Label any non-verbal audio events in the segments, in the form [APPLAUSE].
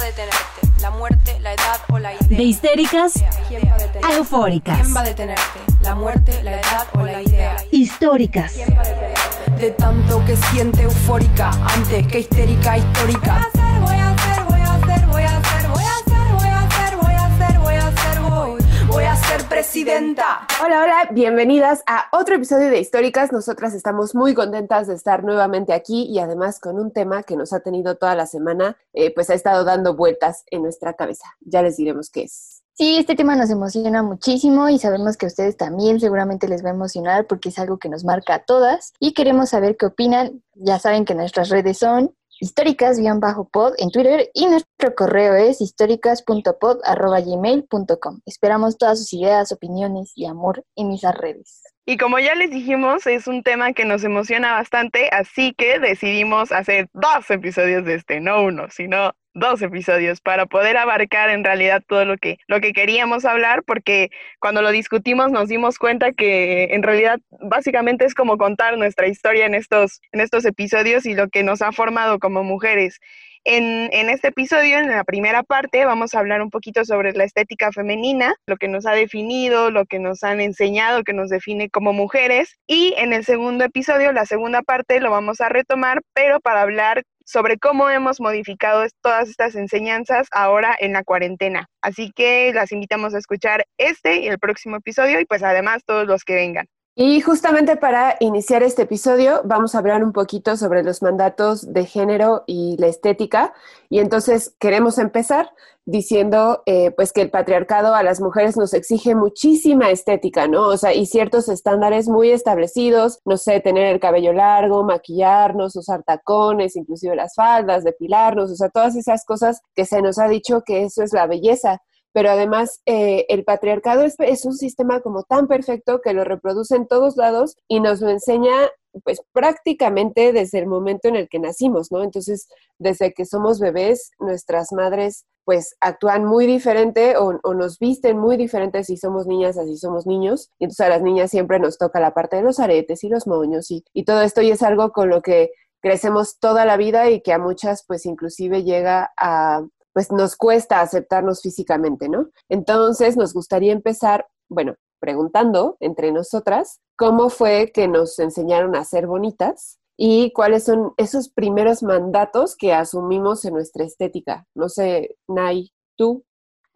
a detenerte? ¿La muerte, la edad o la idea? De histéricas ¿Quién va a eufóricas. ¿Quién va a detenerte? ¿La muerte, la edad o la idea? Históricas. De tanto que siente eufórica antes que histérica histórica. Presidenta. Hola, hola, bienvenidas a otro episodio de Históricas. Nosotras estamos muy contentas de estar nuevamente aquí y además con un tema que nos ha tenido toda la semana, eh, pues ha estado dando vueltas en nuestra cabeza. Ya les diremos qué es. Sí, este tema nos emociona muchísimo y sabemos que a ustedes también seguramente les va a emocionar porque es algo que nos marca a todas y queremos saber qué opinan. Ya saben que nuestras redes son históricas-pod en Twitter y nuestro correo es históricas.pod.gmail.com. Esperamos todas sus ideas, opiniones y amor en esas redes. Y como ya les dijimos, es un tema que nos emociona bastante, así que decidimos hacer dos episodios de este, no uno, sino dos episodios para poder abarcar en realidad todo lo que, lo que queríamos hablar, porque cuando lo discutimos nos dimos cuenta que en realidad básicamente es como contar nuestra historia en estos, en estos episodios y lo que nos ha formado como mujeres. En, en, este episodio, en la primera parte, vamos a hablar un poquito sobre la estética femenina, lo que nos ha definido, lo que nos han enseñado, que nos define como mujeres. Y en el segundo episodio, la segunda parte, lo vamos a retomar, pero para hablar sobre cómo hemos modificado todas estas enseñanzas ahora en la cuarentena. Así que las invitamos a escuchar este y el próximo episodio y pues además todos los que vengan. Y justamente para iniciar este episodio vamos a hablar un poquito sobre los mandatos de género y la estética. Y entonces queremos empezar diciendo eh, pues que el patriarcado a las mujeres nos exige muchísima estética, ¿no? O sea, y ciertos estándares muy establecidos, no sé, tener el cabello largo, maquillarnos, usar tacones, inclusive las faldas, depilarnos, o sea, todas esas cosas que se nos ha dicho que eso es la belleza pero además eh, el patriarcado es, un sistema como tan perfecto que lo reproduce en todos lados y nos lo enseña pues prácticamente desde el momento en el que nacimos, ¿no? Entonces, desde que somos bebés, nuestras madres pues actúan muy diferente o, o nos visten muy diferente si somos niñas así somos niños. Y entonces a las niñas siempre nos toca la parte de los aretes y los moños y, y todo esto y es algo con lo que crecemos toda la vida y que a muchas pues inclusive llega a pues nos cuesta aceptarnos físicamente, ¿no? Entonces nos gustaría empezar, bueno, preguntando entre nosotras cómo fue que nos enseñaron a ser bonitas y cuáles son esos primeros mandatos que asumimos en nuestra estética. No sé, Nay, tú.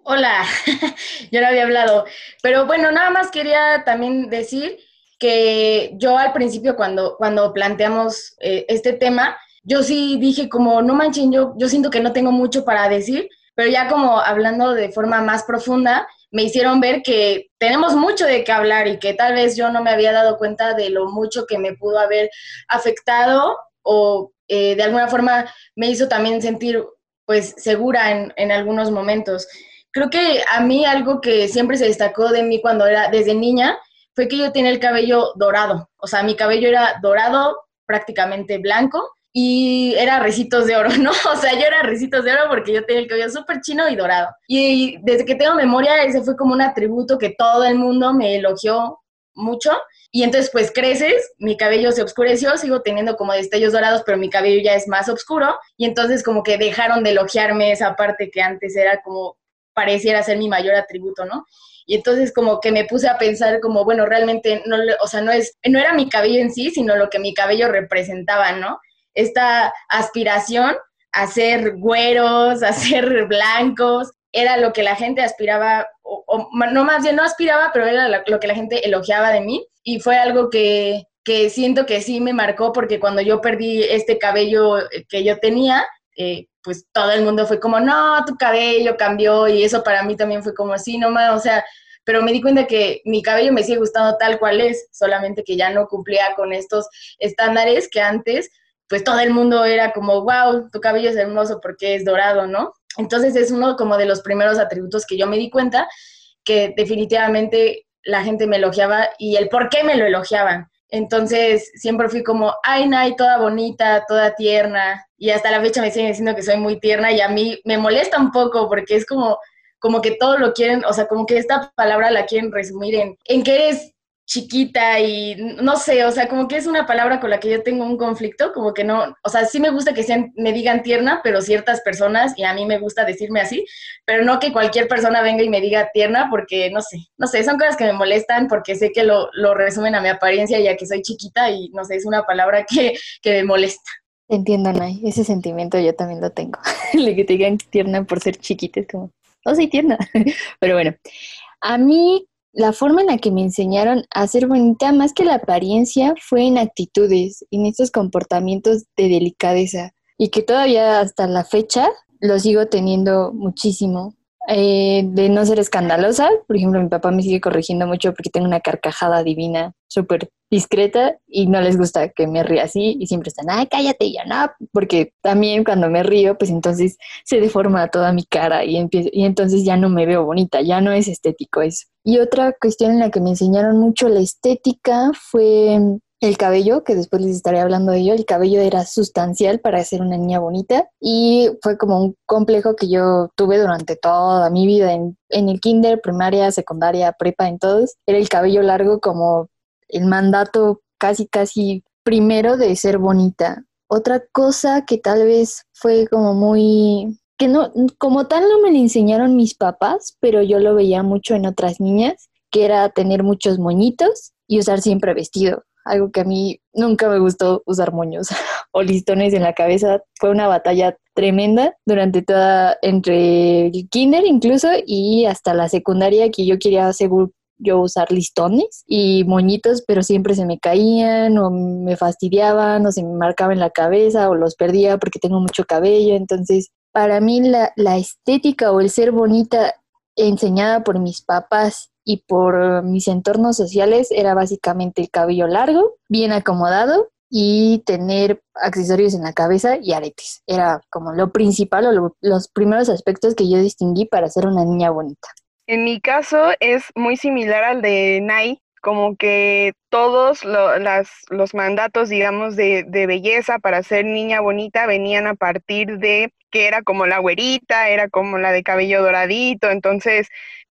Hola, [LAUGHS] yo no había hablado, pero bueno, nada más quería también decir que yo al principio cuando, cuando planteamos eh, este tema, yo sí dije como, no manchen, yo, yo siento que no tengo mucho para decir, pero ya como hablando de forma más profunda, me hicieron ver que tenemos mucho de qué hablar y que tal vez yo no me había dado cuenta de lo mucho que me pudo haber afectado o eh, de alguna forma me hizo también sentir pues segura en, en algunos momentos. Creo que a mí algo que siempre se destacó de mí cuando era desde niña fue que yo tenía el cabello dorado, o sea, mi cabello era dorado, prácticamente blanco, y era recitos de oro, [LAUGHS] ¿no? O sea, yo era recitos de oro porque yo tenía el cabello súper chino y dorado. Y desde que tengo memoria, ese fue como un atributo que todo el mundo me elogió mucho. Y entonces, pues creces, mi cabello se oscureció, sigo teniendo como destellos dorados, pero mi cabello ya es más oscuro. Y entonces, como que dejaron de elogiarme esa parte que antes era como pareciera ser mi mayor atributo, ¿no? Y entonces como que me puse a pensar como, bueno, realmente no, o sea, no es, no era mi cabello en sí, sino lo que mi cabello representaba, ¿no? Esta aspiración a ser güeros, a [LAUGHS] ser blancos, era lo que la gente aspiraba, o, no más bien no aspiraba, pero era lo que la gente elogiaba de mí y fue algo que, que, siento que sí me marcó porque cuando yo perdí este cabello que yo tenía, eh, pues todo el mundo fue como, no, tu cabello cambió y eso para mí también fue como así, no más, o sea, pero me di cuenta que mi cabello me sigue gustando tal cual es, solamente que ya no cumplía con estos estándares que antes pues todo el mundo era como, wow, tu cabello es hermoso porque es dorado, ¿no? Entonces es uno como de los primeros atributos que yo me di cuenta que definitivamente la gente me elogiaba y el por qué me lo elogiaban. Entonces siempre fui como, ay, Nay, toda bonita, toda tierna. Y hasta la fecha me siguen diciendo que soy muy tierna y a mí me molesta un poco porque es como, como que todo lo quieren, o sea, como que esta palabra la quieren resumir en, en que eres chiquita y no sé, o sea, como que es una palabra con la que yo tengo un conflicto, como que no, o sea, sí me gusta que sean, me digan tierna, pero ciertas personas, y a mí me gusta decirme así, pero no que cualquier persona venga y me diga tierna, porque no sé, no sé, son cosas que me molestan porque sé que lo, lo resumen a mi apariencia ya que soy chiquita y no sé, es una palabra que, que me molesta. Entiendo, Nay, ese sentimiento yo también lo tengo. [LAUGHS] Que te digan tierna por ser chiquita es como, no soy tierna. [LAUGHS] Pero bueno, a mí la forma en la que me enseñaron a ser bonita, más que la apariencia, fue en actitudes, en estos comportamientos de delicadeza y que todavía hasta la fecha lo sigo teniendo muchísimo. Eh, de no ser escandalosa, por ejemplo, mi papá me sigue corrigiendo mucho porque tengo una carcajada divina, súper discreta y no les gusta que me ría así y siempre están, ay, cállate ya, no, porque también cuando me río, pues entonces se deforma toda mi cara y, y entonces ya no me veo bonita, ya no es estético eso. Y otra cuestión en la que me enseñaron mucho la estética fue el cabello, que después les estaré hablando de ello, el cabello era sustancial para ser una niña bonita y fue como un complejo que yo tuve durante toda mi vida en, en el kinder, primaria, secundaria, prepa, en todos. Era el cabello largo como el mandato casi, casi primero de ser bonita. Otra cosa que tal vez fue como muy que no, como tal no me lo enseñaron mis papás, pero yo lo veía mucho en otras niñas, que era tener muchos moñitos y usar siempre vestido algo que a mí nunca me gustó usar moños [LAUGHS] o listones en la cabeza. Fue una batalla tremenda durante toda, entre el kinder incluso y hasta la secundaria que yo quería seguro yo usar listones y moñitos, pero siempre se me caían o me fastidiaban o se me marcaba en la cabeza o los perdía porque tengo mucho cabello. Entonces, para mí la, la estética o el ser bonita enseñada por mis papás y por mis entornos sociales era básicamente el cabello largo, bien acomodado y tener accesorios en la cabeza y aretes. Era como lo principal o los primeros aspectos que yo distinguí para ser una niña bonita. En mi caso es muy similar al de Nai, como que todos los mandatos, digamos, de, de, belleza para ser niña bonita venían a partir de que era como la güerita, era como la de cabello doradito, entonces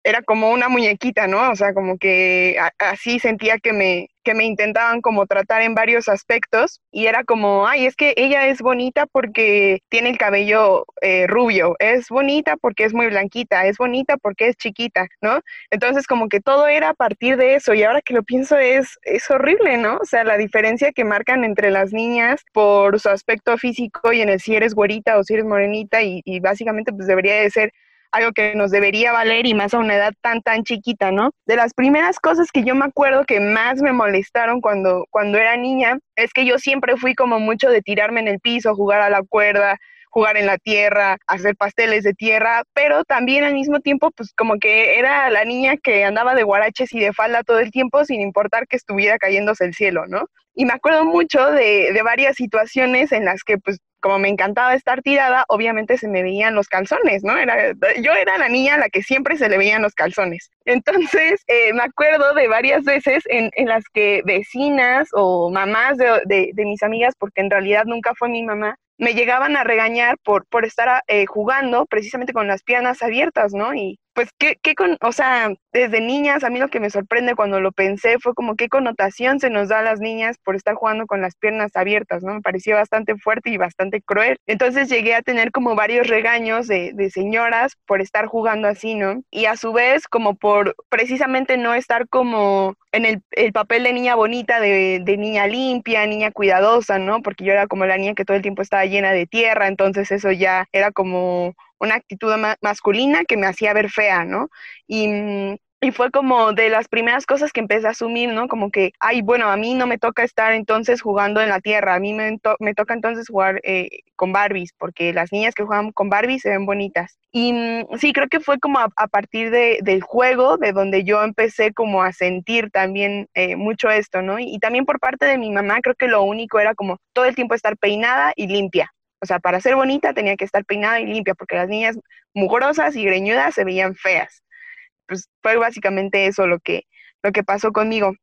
era como una muñequita, ¿no? O sea, como que así sentía que me, que me intentaban como tratar en varios aspectos y era como, ay, es que ella es bonita porque tiene el cabello eh, rubio, es bonita porque es muy blanquita, es bonita porque es chiquita, ¿no? Entonces como que todo era a partir de eso y ahora que lo pienso es, es horrible, ¿no? O sea, la diferencia que marcan entre las niñas por su aspecto físico y en el si eres güerita o si eres morenita y, y básicamente pues debería de ser algo que nos debería valer y más a una edad tan, tan chiquita, ¿no? De las primeras cosas que yo me acuerdo que más me molestaron cuando, cuando era niña es que yo siempre fui como mucho de tirarme en el piso, jugar a la cuerda, jugar en la tierra, hacer pasteles de tierra, pero también al mismo tiempo, pues como que era la niña que andaba de guaraches y de falda todo el tiempo sin importar que estuviera cayéndose el cielo, ¿no? Y me acuerdo mucho de, de varias situaciones en las que pues como me encantaba estar tirada, obviamente se me veían los calzones, ¿no? Era, yo era la niña la que siempre se le veían los calzones. Entonces, eh, me acuerdo de varias veces en, en, las que vecinas o mamás de, de, de, mis amigas, porque en realidad nunca fue mi mamá, me llegaban a regañar por, por estar eh, jugando precisamente con las piernas abiertas, ¿no? Y pues, ¿qué, qué con, o sea, desde niñas, a mí lo que me sorprende cuando lo pensé fue como qué connotación se nos da a las niñas por estar jugando con las piernas abiertas, ¿no? Me pareció bastante fuerte y bastante cruel. Entonces llegué a tener como varios regaños de, de señoras por estar jugando así, ¿no? Y a su vez, como por precisamente no estar como en el, el papel de niña bonita, de, de, niña limpia, niña cuidadosa, ¿no? Porque yo era como la niña que todo el tiempo estaba llena de tierra, entonces eso ya era como una actitud masculina que me hacía ver fea, ¿no? Y, y fue como de las primeras cosas que empecé a asumir, ¿no? Como que, ay, bueno, a mí no me toca estar entonces jugando en la tierra, a mí me, me toca entonces jugar eh, con Barbies, porque las niñas que juegan con Barbies se ven bonitas. Y sí, creo que fue como a, a partir de, del juego, de donde yo empecé como a sentir también eh, mucho esto, ¿no? Y, y también por parte de mi mamá, creo que lo único era como todo el tiempo estar peinada y limpia. O sea, para ser bonita tenía que estar peinada y limpia, porque las niñas mugrosas y greñudas se veían feas. Pues fue básicamente eso lo que, lo que pasó conmigo.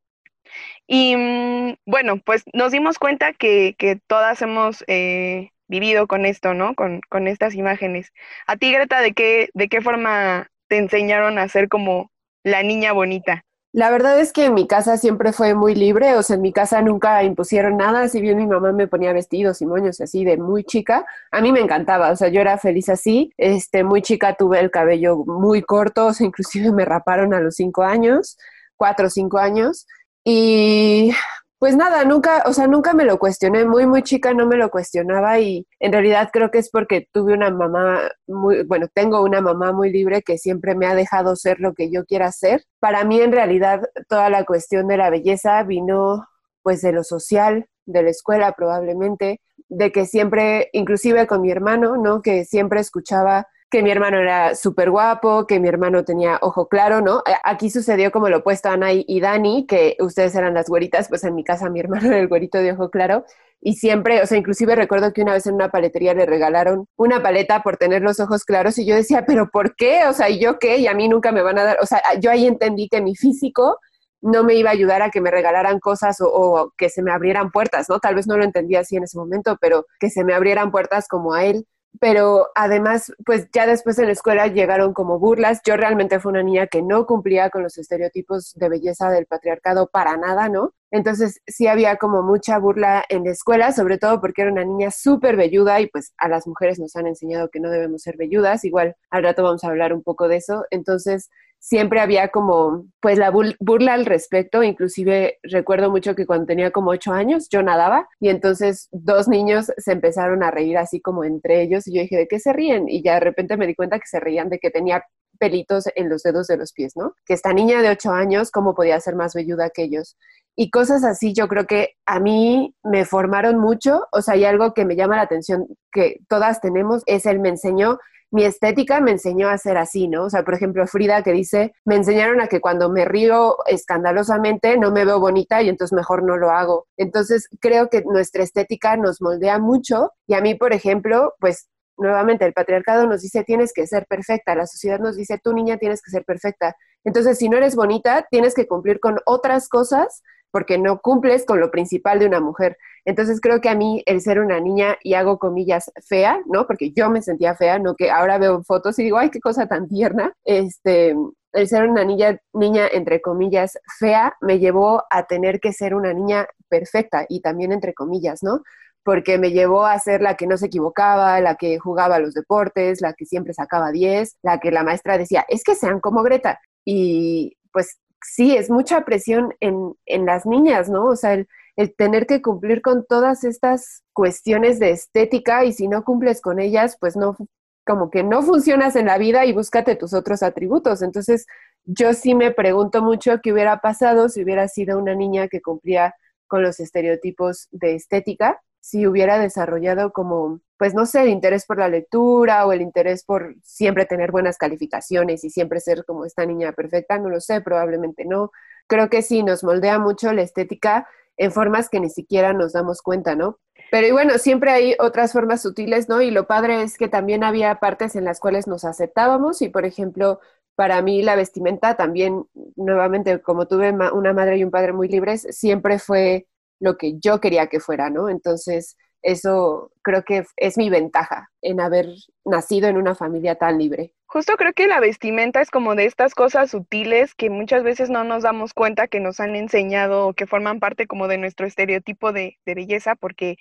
Y mm, bueno, pues nos dimos cuenta que, que todas hemos eh, vivido con esto, ¿no? Con, con, estas imágenes. A ti, Greta, ¿de qué, ¿de qué forma te enseñaron a ser como la niña bonita? La verdad es que en mi casa siempre fue muy libre, o sea, en mi casa nunca impusieron nada, si bien mi mamá me ponía vestidos y moños así de muy chica, a mí me encantaba, o sea, yo era feliz así, este, muy chica tuve el cabello muy corto, o sea, inclusive me raparon a los cinco años, cuatro o cinco años, y pues nada, nunca, o sea, nunca me lo cuestioné, muy, muy chica no me lo cuestionaba y en realidad creo que es porque tuve una mamá muy, bueno, tengo una mamá muy libre que siempre me ha dejado ser lo que yo quiera ser. Para mí en realidad toda la cuestión de la belleza vino pues de lo social, de la escuela probablemente, de que siempre, inclusive con mi hermano, ¿no? Que siempre escuchaba que mi hermano era súper guapo, que mi hermano tenía ojo claro, ¿no? Aquí sucedió como lo opuesto a Ana y Dani, que ustedes eran las güeritas, pues en mi casa mi [LAUGHS] hermano era el güerito de ojo claro. Y siempre, o sea, inclusive recuerdo que una vez en una paletería le regalaron una paleta por tener los ojos claros y yo decía, pero ¿por qué? O sea, ¿y yo qué? Y a mí nunca me van a dar, o sea, yo ahí entendí que mi físico no me iba a ayudar a que me regalaran cosas o, que se me abrieran puertas, ¿no? Tal vez no lo entendía así en ese momento, pero que se me abrieran puertas como a él pero además, pues ya después en la escuela llegaron como burlas. Yo realmente fui una niña que no cumplía con los estereotipos de belleza del patriarcado para nada, ¿no? Entonces sí había como mucha burla en la escuela, sobre todo porque era una niña súper velluda y pues a las mujeres nos han enseñado que no debemos ser velludas. Igual al rato vamos a hablar un poco de eso. Entonces siempre había como, pues la burla al respecto, inclusive recuerdo mucho que cuando tenía como ocho años yo nadaba y entonces dos niños se empezaron a reír así como entre ellos y yo dije, ¿de qué se ríen? Y ya de repente me di cuenta que se reían de que tenía pelitos en los dedos de los pies, ¿no? Que esta niña de ocho años, ¿cómo podía ser más velluda que ellos? Y cosas así yo creo que a mí me formaron mucho, o sea, hay algo que me llama la atención que todas tenemos, es el me enseñó mi estética me enseñó a ser así, ¿no? O sea, por ejemplo, Frida que dice, me enseñaron a que cuando me río escandalosamente no me veo bonita y entonces mejor no lo hago. Entonces, creo que nuestra estética nos moldea mucho y a mí, por ejemplo, pues nuevamente el patriarcado nos dice tienes que ser perfecta, la sociedad nos dice tu niña tienes que ser perfecta. Entonces, si no eres bonita, tienes que cumplir con otras cosas porque no cumples con lo principal de una mujer. Entonces creo que a mí el ser una niña, y hago comillas, fea, ¿no? Porque yo me sentía fea, no que ahora veo fotos y digo, ay, qué cosa tan tierna. Este, el ser una niña, niña, entre comillas, fea, me llevó a tener que ser una niña perfecta, y también entre comillas, ¿no? Porque me llevó a ser la que no se equivocaba, la que jugaba los deportes, la que siempre sacaba 10, la que la maestra decía, es que sean como Greta. Y pues sí, es mucha presión en, en las niñas, ¿no? O sea, el, el, tener que cumplir con todas estas cuestiones de estética y si no cumples con ellas, pues no, como que no funcionas en la vida y búscate tus otros atributos. Entonces, yo sí me pregunto mucho qué hubiera pasado si hubiera sido una niña que cumplía con los estereotipos de estética si hubiera desarrollado como, pues no sé, el interés por la lectura o el interés por siempre tener buenas calificaciones y siempre ser como esta niña perfecta, no lo sé, probablemente no. Creo que sí, nos moldea mucho la estética en formas que ni siquiera nos damos cuenta, ¿no? Pero y bueno, siempre hay otras formas sutiles, ¿no? Y lo padre es que también había partes en las cuales nos aceptábamos y, por ejemplo, para mí la vestimenta también, nuevamente, como tuve una madre y un padre muy libres, siempre fue lo que yo quería que fuera, ¿no? Entonces, eso creo que es mi ventaja en haber nacido en una familia tan libre. Justo creo que la vestimenta es como de estas cosas sutiles que muchas veces no nos damos cuenta que nos han enseñado o que forman parte como de nuestro estereotipo de, de belleza, porque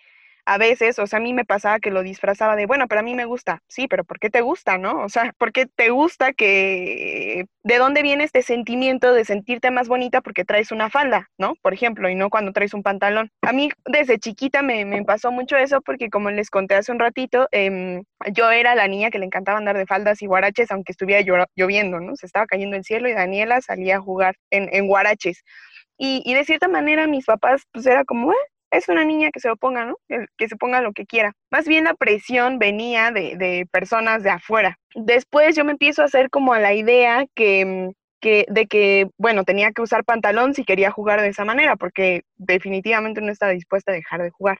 a veces, o sea, a mí me pasaba que lo disfrazaba de, bueno, pero a mí me gusta, sí, pero ¿por qué te gusta, no? O sea, ¿por qué te gusta que, de dónde viene este sentimiento de sentirte más bonita porque traes una falda, ¿no? Por ejemplo, y no cuando traes un pantalón. A mí desde chiquita me, me pasó mucho eso porque como les conté hace un ratito, eh, yo era la niña que le encantaba andar de faldas y guaraches aunque estuviera lloviendo, ¿no? Se estaba cayendo el cielo y Daniela salía a jugar en, en guaraches. Y, y, de cierta manera mis papás, pues era como, eh, es una niña que se lo ponga, ¿no? Que se ponga lo que quiera. Más bien la presión venía de, de personas de afuera. Después yo me empiezo a hacer como a la idea que, que, de que, bueno, tenía que usar pantalón si quería jugar de esa manera, porque definitivamente no estaba dispuesta a dejar de jugar.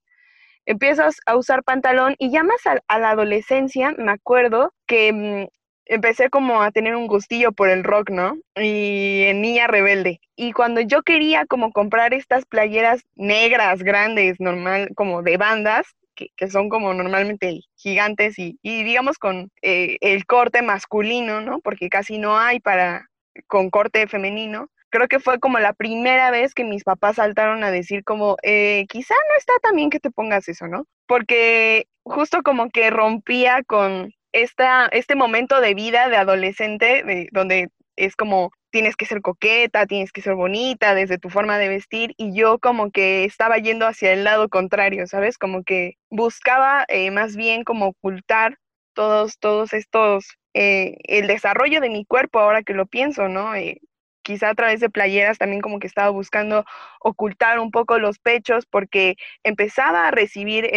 Empiezo a usar pantalón y ya más a, a la adolescencia me acuerdo que mm, empecé como a tener un gustillo por el rock, ¿no? Y en niña rebelde. Y cuando yo quería como comprar estas playeras negras, grandes, normal, como de bandas, que, que son como normalmente gigantes y, y digamos con eh, el corte masculino, ¿no? Porque casi no hay para, con corte femenino creo que fue como la primera vez que mis papás saltaron a decir como, eh, quizá no está tan bien que te pongas eso, ¿no? Porque justo como que rompía con esta, este momento de vida de adolescente, de, donde es como tienes que ser coqueta, tienes que ser bonita desde tu forma de vestir y yo como que estaba yendo hacia el lado contrario, ¿sabes? Como que buscaba eh, más bien como ocultar todos, todos estos, eh, el desarrollo de mi cuerpo ahora que lo pienso, ¿no? Eh, quizá a través de playeras también como que estaba buscando ocultar un poco los pechos porque empezaba a recibir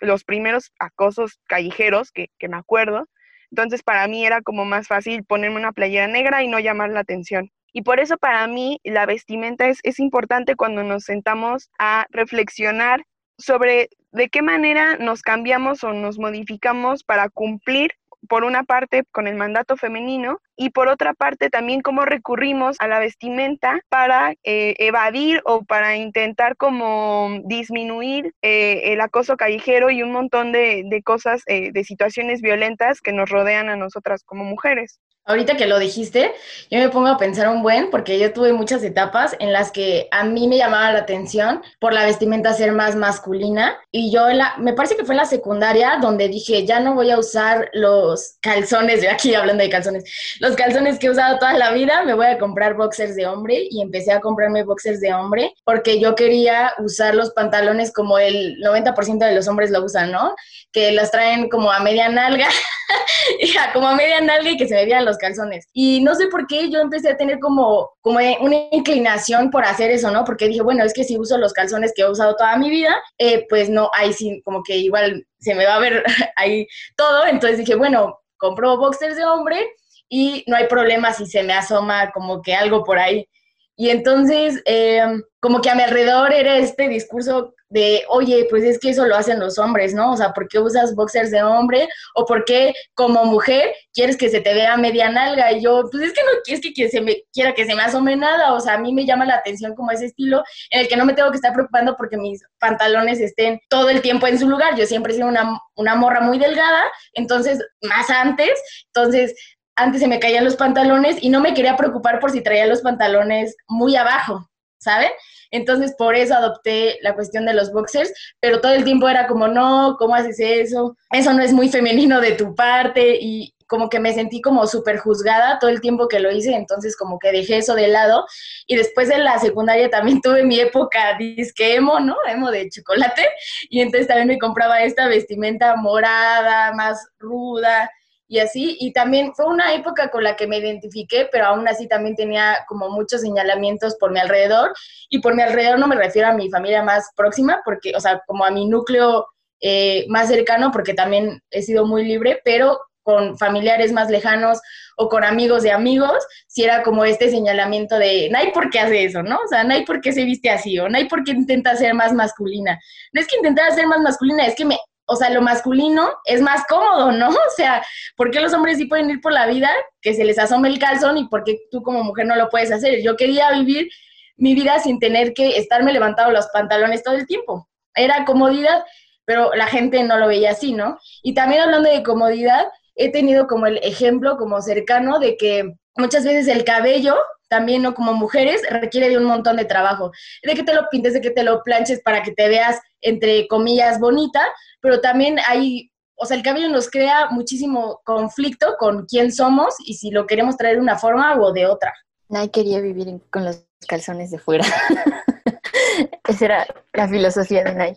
los primeros acosos callejeros que, que me acuerdo entonces para mí era como más fácil ponerme una playera negra y no llamar la atención. Y por eso para mí la vestimenta es, es importante cuando nos sentamos a reflexionar sobre de qué manera nos cambiamos o nos modificamos para cumplir por una parte con el mandato femenino y por otra parte también cómo recurrimos a la vestimenta para eh, evadir o para intentar como disminuir eh, el acoso callejero y un montón de, cosas, eh, de situaciones violentas que nos rodean a nosotras como mujeres. Ahorita que lo dijiste, yo me pongo a pensar un buen, porque yo tuve muchas etapas en las que a mí me llamaba la atención por la vestimenta ser más masculina. Y yo, la, me parece que fue en la secundaria donde dije, ya no voy a usar los calzones, yo aquí [LAUGHS] hablando de calzones, los calzones que he usado toda la vida, me voy a comprar boxers de hombre y empecé a comprarme boxers de hombre porque yo quería usar los pantalones como el 90% de los hombres lo usan, ¿no? Que las traen como a media nalga, [LAUGHS] como a media nalga y que se me vean los calzones. Y no sé por qué yo empecé a tener como, como una inclinación por hacer eso, ¿no? Porque dije, bueno, es que si uso los calzones que he usado toda mi vida, eh, pues no, ahí sí, como que igual se me va a ver [LAUGHS] ahí todo. Entonces dije, bueno, compro boxers de hombre y no hay problema si se me asoma como que algo por ahí. Y entonces, eh, como que a mi alrededor era este discurso de, oye, pues es que eso lo hacen los hombres, ¿no? O sea, ¿por qué usas boxers de hombre? ¿O por qué como mujer quieres que se te vea media nalga? Y yo, pues es que no es que, se me, quiera que se me asome nada, o sea, a mí me llama la atención como ese estilo en el que no me tengo que estar preocupando porque mis pantalones estén todo el tiempo en su lugar. Yo siempre he sido una, una morra muy delgada, entonces, más antes, entonces antes se me caían los pantalones y no me quería preocupar por si traía los pantalones muy abajo, ¿saben? Entonces, por eso adopté la cuestión de los boxers, pero todo el tiempo era como, no, ¿cómo haces eso? Eso no es muy femenino de tu parte y como que me sentí como súper juzgada todo el tiempo que lo hice, entonces como que dejé eso de lado. Y después en la secundaria también [LAUGHS] tuve mi época disque emo, ¿no? Emo de chocolate. Y entonces también me compraba esta vestimenta morada, más ruda, y así. Y también fue una época con la que me identifiqué, pero aún así también tenía como muchos señalamientos por mi alrededor. Y por mi alrededor no me refiero a mi familia más próxima, porque, o sea, como a mi núcleo eh, más cercano, porque también he sido muy libre, pero con familiares más lejanos o con amigos de amigos, si era como este señalamiento de, no hay por qué hace eso, ¿no? O sea, no hay por qué se viste así, o no hay por qué intenta ser más masculina. No es que intentara ser más masculina, es que me o sea, lo masculino es más cómodo, ¿no? [LAUGHS] O sea, ¿por qué los hombres sí pueden ir por la vida que se les asome el calzón y por qué tú como mujer no lo puedes hacer? Yo quería vivir mi vida sin tener que estarme levantando los pantalones todo el tiempo. Era comodidad, pero la gente no lo veía así, ¿no? Y también hablando de comodidad, he tenido como el ejemplo como cercano de que muchas veces el cabello también, ¿no? Como mujeres, requiere de un montón de trabajo. De que te lo pintes, de que te lo planches para que te veas, entre comillas, bonita, pero también hay, o sea, el cabello nos crea muchísimo conflicto con quién somos y si lo queremos traer de una forma o de otra. Nadie quería vivir con los calzones de fuera. [LAUGHS] Esa era la filosofía de Nay.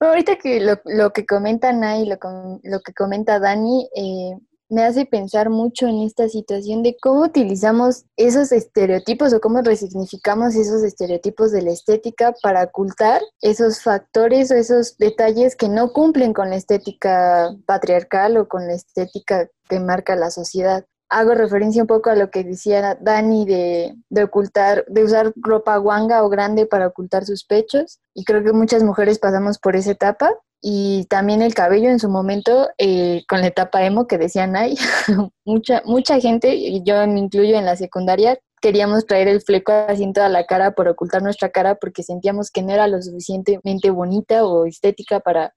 ahorita que lo, que comenta Nay, lo, lo que comenta Dani, eh, me hace pensar mucho en esta situación de cómo utilizamos esos estereotipos o cómo resignificamos esos estereotipos de la estética para ocultar esos factores o esos detalles que no cumplen con la estética patriarcal o con la estética que marca la sociedad. Hago referencia un poco a lo que decía Dani de, de ocultar, de usar ropa guanga o grande para ocultar sus pechos. Y creo que muchas mujeres pasamos por esa etapa y también el cabello en su momento eh, con la etapa emo que decían ay [LAUGHS] mucha mucha gente y yo me incluyo en la secundaria queríamos traer el fleco así en toda la cara por ocultar nuestra cara porque sentíamos que no era lo suficientemente bonita o estética para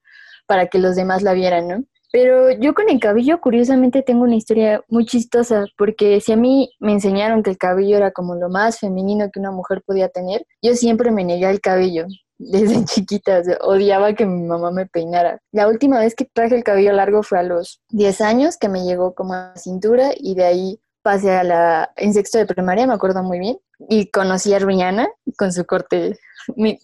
para que los demás la vieran no Pero yo con el cabello, curiosamente, tengo una historia muy chistosa, porque si a mí me enseñaron que el cabello era como lo más femenino que una mujer podía tener, yo siempre me negué al cabello. Desde [LAUGHS] chiquita, odiaba que mi mamá me peinara. La última vez que traje el cabello largo fue a los 10 años, que me llegó como a la cintura, y de ahí pasé a la, en sexto de primaria, me acuerdo muy bien, y conocí a Rihanna con su corte.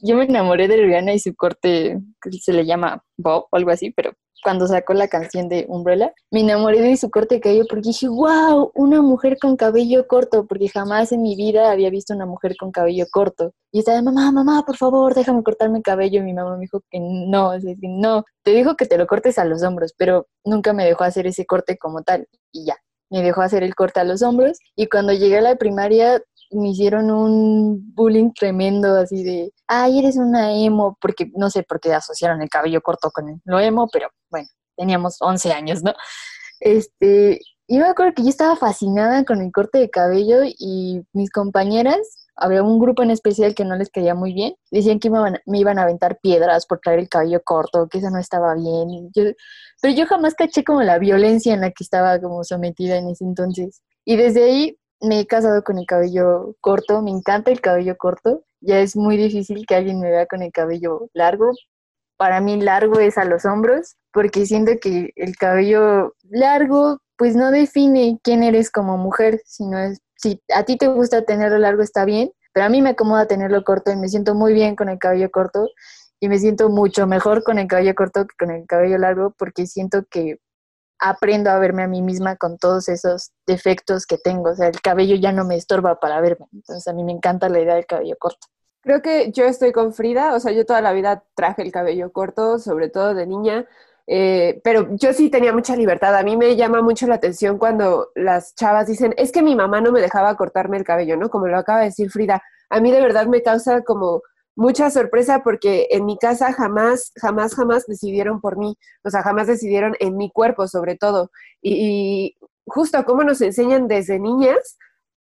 yo me enamoré de Rihanna y su corte, que se le llama Bob o algo así, pero cuando sacó la canción de Umbrella, me enamoré de su corte cabello porque dije, wow, una mujer con cabello corto, porque jamás en mi vida había visto una mujer con cabello corto. Y estaba, mamá, mamá, por favor, déjame cortarme el cabello. Y mi mamá me dijo que no, que no, te dijo que te lo cortes a los hombros, pero nunca me dejó hacer ese corte como tal. Y ya, me dejó hacer el corte a los hombros y cuando llegué a la primaria me hicieron un bullying tremendo así de, ay, eres una emo, porque no sé por qué asociaron el cabello corto con lo emo, pero bueno, teníamos 11 años, ¿no? Este, y me acuerdo que yo estaba fascinada con el corte de cabello y mis compañeras había un grupo en especial que no les quería muy bien. Decían que me iban, a aventar piedras por traer el cabello corto, que eso no estaba bien. pero yo jamás caché como la violencia en la que estaba como sometida en ese entonces. Y desde ahí me he casado con el cabello corto, me encanta el cabello corto. Ya es muy difícil que alguien me vea con el cabello largo. Para mí largo es a los hombros, porque siento que el cabello largo pues no define quién eres como mujer, sino es si a ti te gusta tenerlo largo está bien, pero a mí me acomoda tenerlo corto y me siento muy bien con el cabello corto y me siento mucho mejor con el cabello corto que con el cabello largo porque siento que aprendo a verme a mí misma con todos esos defectos que tengo. O sea, el cabello ya no me estorba para verme. Entonces a mí me encanta la idea del cabello corto. Creo que yo estoy con Frida, o sea, yo toda la vida traje el cabello corto, sobre todo de niña. Eh, pero yo sí tenía mucha libertad. A mí me llama mucho la atención cuando las chavas dicen, es que mi mamá no me dejaba cortarme el cabello, ¿no? Como lo acaba de decir Frida. A mí de verdad me causa como mucha sorpresa porque en mi casa jamás, jamás, jamás decidieron por mí. O sea, jamás decidieron en mi cuerpo sobre todo. Y, y justo como nos enseñan desde niñas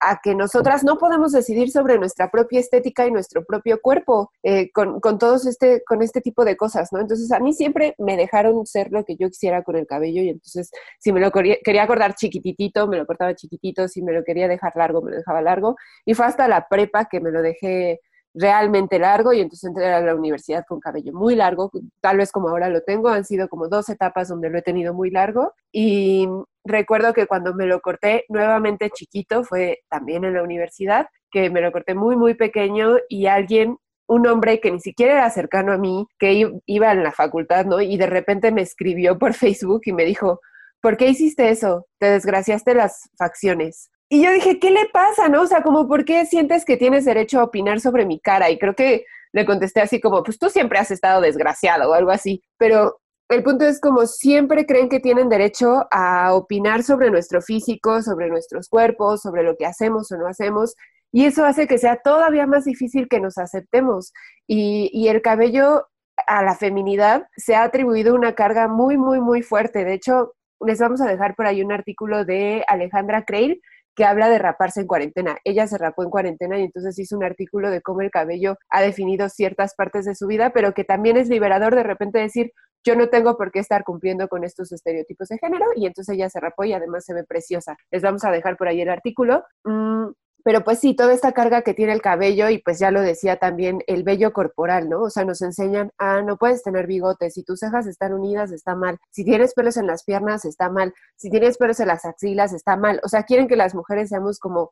a que nosotras no podemos decidir sobre nuestra propia estética y nuestro propio cuerpo eh, con, con, todos este, con este tipo de cosas, ¿no? Entonces a mí siempre me dejaron ser lo que yo quisiera con el cabello y entonces si me lo quería, acordar chiquititito, me lo cortaba chiquitito, si me lo quería dejar largo, me lo dejaba largo y fue hasta la prepa que me lo dejé realmente largo y entonces entré a la universidad con cabello muy largo, tal vez como ahora lo tengo, han sido como dos etapas donde lo he tenido muy largo y recuerdo que cuando me lo corté nuevamente chiquito fue también en la universidad, que me lo corté muy muy pequeño y alguien un hombre que ni siquiera era cercano a mí, que iba en la facultad, ¿no? Y de repente me escribió por [LAUGHS] Facebook y me dijo, ¿por qué hiciste eso? Te desgraciaste las facciones. Y yo dije, ¿qué le pasa, no? O sea, como, ¿por qué sientes que tienes derecho a opinar sobre mi cara? Y creo que le contesté así como, pues tú siempre has estado desgraciado o algo así. Pero el punto es como siempre creen que tienen derecho a opinar sobre nuestro físico, sobre nuestros cuerpos, sobre lo que hacemos o no hacemos. Y eso hace que sea todavía más difícil que nos aceptemos. Y, y el cabello a la feminidad se ha atribuido una carga muy, muy, muy fuerte. De hecho, les vamos a dejar por ahí un artículo de Alejandra Creil, que habla de raparse en cuarentena. Ella se rapó en cuarentena y entonces hizo un artículo de cómo el cabello ha definido ciertas partes de su vida, pero que también es liberador de repente decir, yo no tengo por qué estar cumpliendo con estos estereotipos de género y entonces ella se rapó y además se ve preciosa. Les vamos a dejar por ahí el artículo. Mm, pero pues sí, toda esta carga que tiene el cabello y pues ya lo decía también el vello corporal, ¿no? O sea, nos enseñan, ah, no puedes tener bigotes, si tus cejas están unidas está mal, si tienes pelos en las piernas está mal, si tienes pelos en las axilas está mal, o sea, quieren que las mujeres seamos como,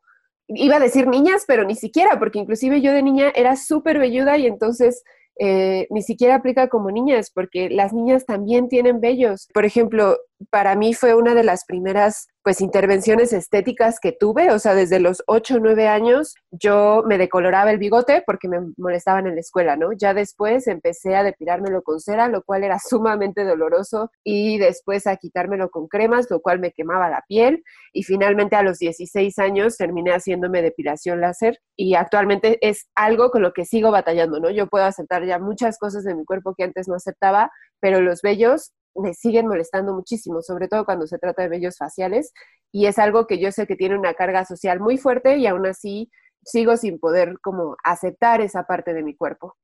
iba a decir niñas, pero ni siquiera, porque inclusive yo de niña era súper velluda y entonces eh, ni siquiera aplica como niñas, porque las niñas también tienen vellos. Por ejemplo, para mí fue una de las primeras pues intervenciones estéticas que tuve, o sea, desde los 8 o 9 años yo me decoloraba el bigote porque me molestaban en la escuela, ¿no? Ya después empecé a depilármelo con cera, lo cual era [LAUGHS] sumamente doloroso, y después a quitármelo con cremas, lo cual me quemaba la piel, y finalmente a los 16 años terminé haciéndome depilación láser, y actualmente es algo con lo que sigo batallando, ¿no? Yo puedo aceptar ya muchas cosas de mi cuerpo que antes no aceptaba, pero los vellos me siguen molestando muchísimo, sobre todo cuando se trata de vellos faciales, y es algo que yo sé que tiene una carga social muy fuerte y aún así sigo sin poder como aceptar esa parte de mi cuerpo.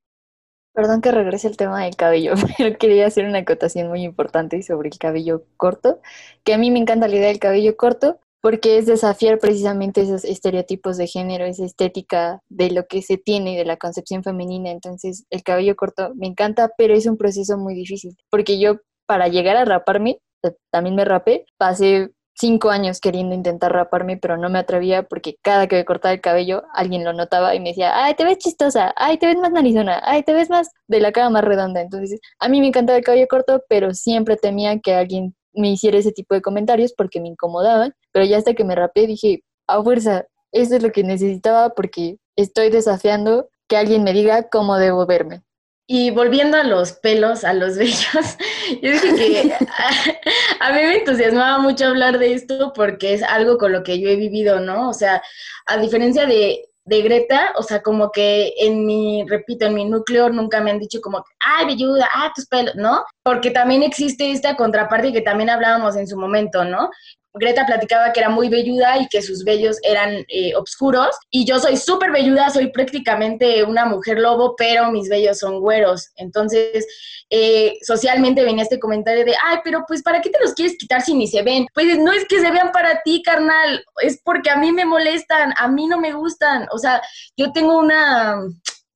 Perdón que regrese el tema del cabello, [LAUGHS] pero quería hacer una acotación muy importante sobre el cabello corto, que a mí me encanta la idea del cabello corto porque es desafiar precisamente esos estereotipos de género, esa estética de lo que se tiene de la concepción femenina. Entonces, el cabello corto me encanta, pero es un proceso muy difícil, porque yo para llegar a raparme, eh, también me rapé, pasé cinco años queriendo intentar raparme, pero no me atrevía porque cada que me cortaba el cabello alguien lo notaba y me decía, ay, te ves chistosa, ay, te ves más narizona, ay, te ves más de la cara más redonda. Entonces, a mí me encantaba el cabello corto, pero siempre temía que alguien me hiciera ese tipo de comentarios porque me incomodaban, pero ya hasta que me rapé dije, a fuerza, eso es lo que necesitaba porque estoy desafiando que alguien me diga cómo debo verme. Y volviendo a los pelos, a los [LAUGHS] vellos, yo dije que [LAUGHS] a, mí me entusiasmaba mucho hablar de esto porque es algo con lo que yo he vivido, ¿no? O sea, a diferencia de, de Greta, o sea, como que en mi, repito, en mi núcleo nunca me han dicho como, ay, velluda, ah, tus pelos, ¿no? Porque también existe esta contraparte que también hablábamos en su momento, ¿no? Greta platicaba que era muy velluda y que sus vellos eran eh, oscuros. Y yo soy súper velluda, soy prácticamente una mujer lobo, pero mis vellos son güeros. Entonces, eh, socialmente venía este comentario de, ay, pero pues, ¿para qué te los quieres quitar si ni se ven? Pues no es que se vean para ti, carnal, es porque a mí me molestan, a mí no me gustan. O sea, yo tengo una,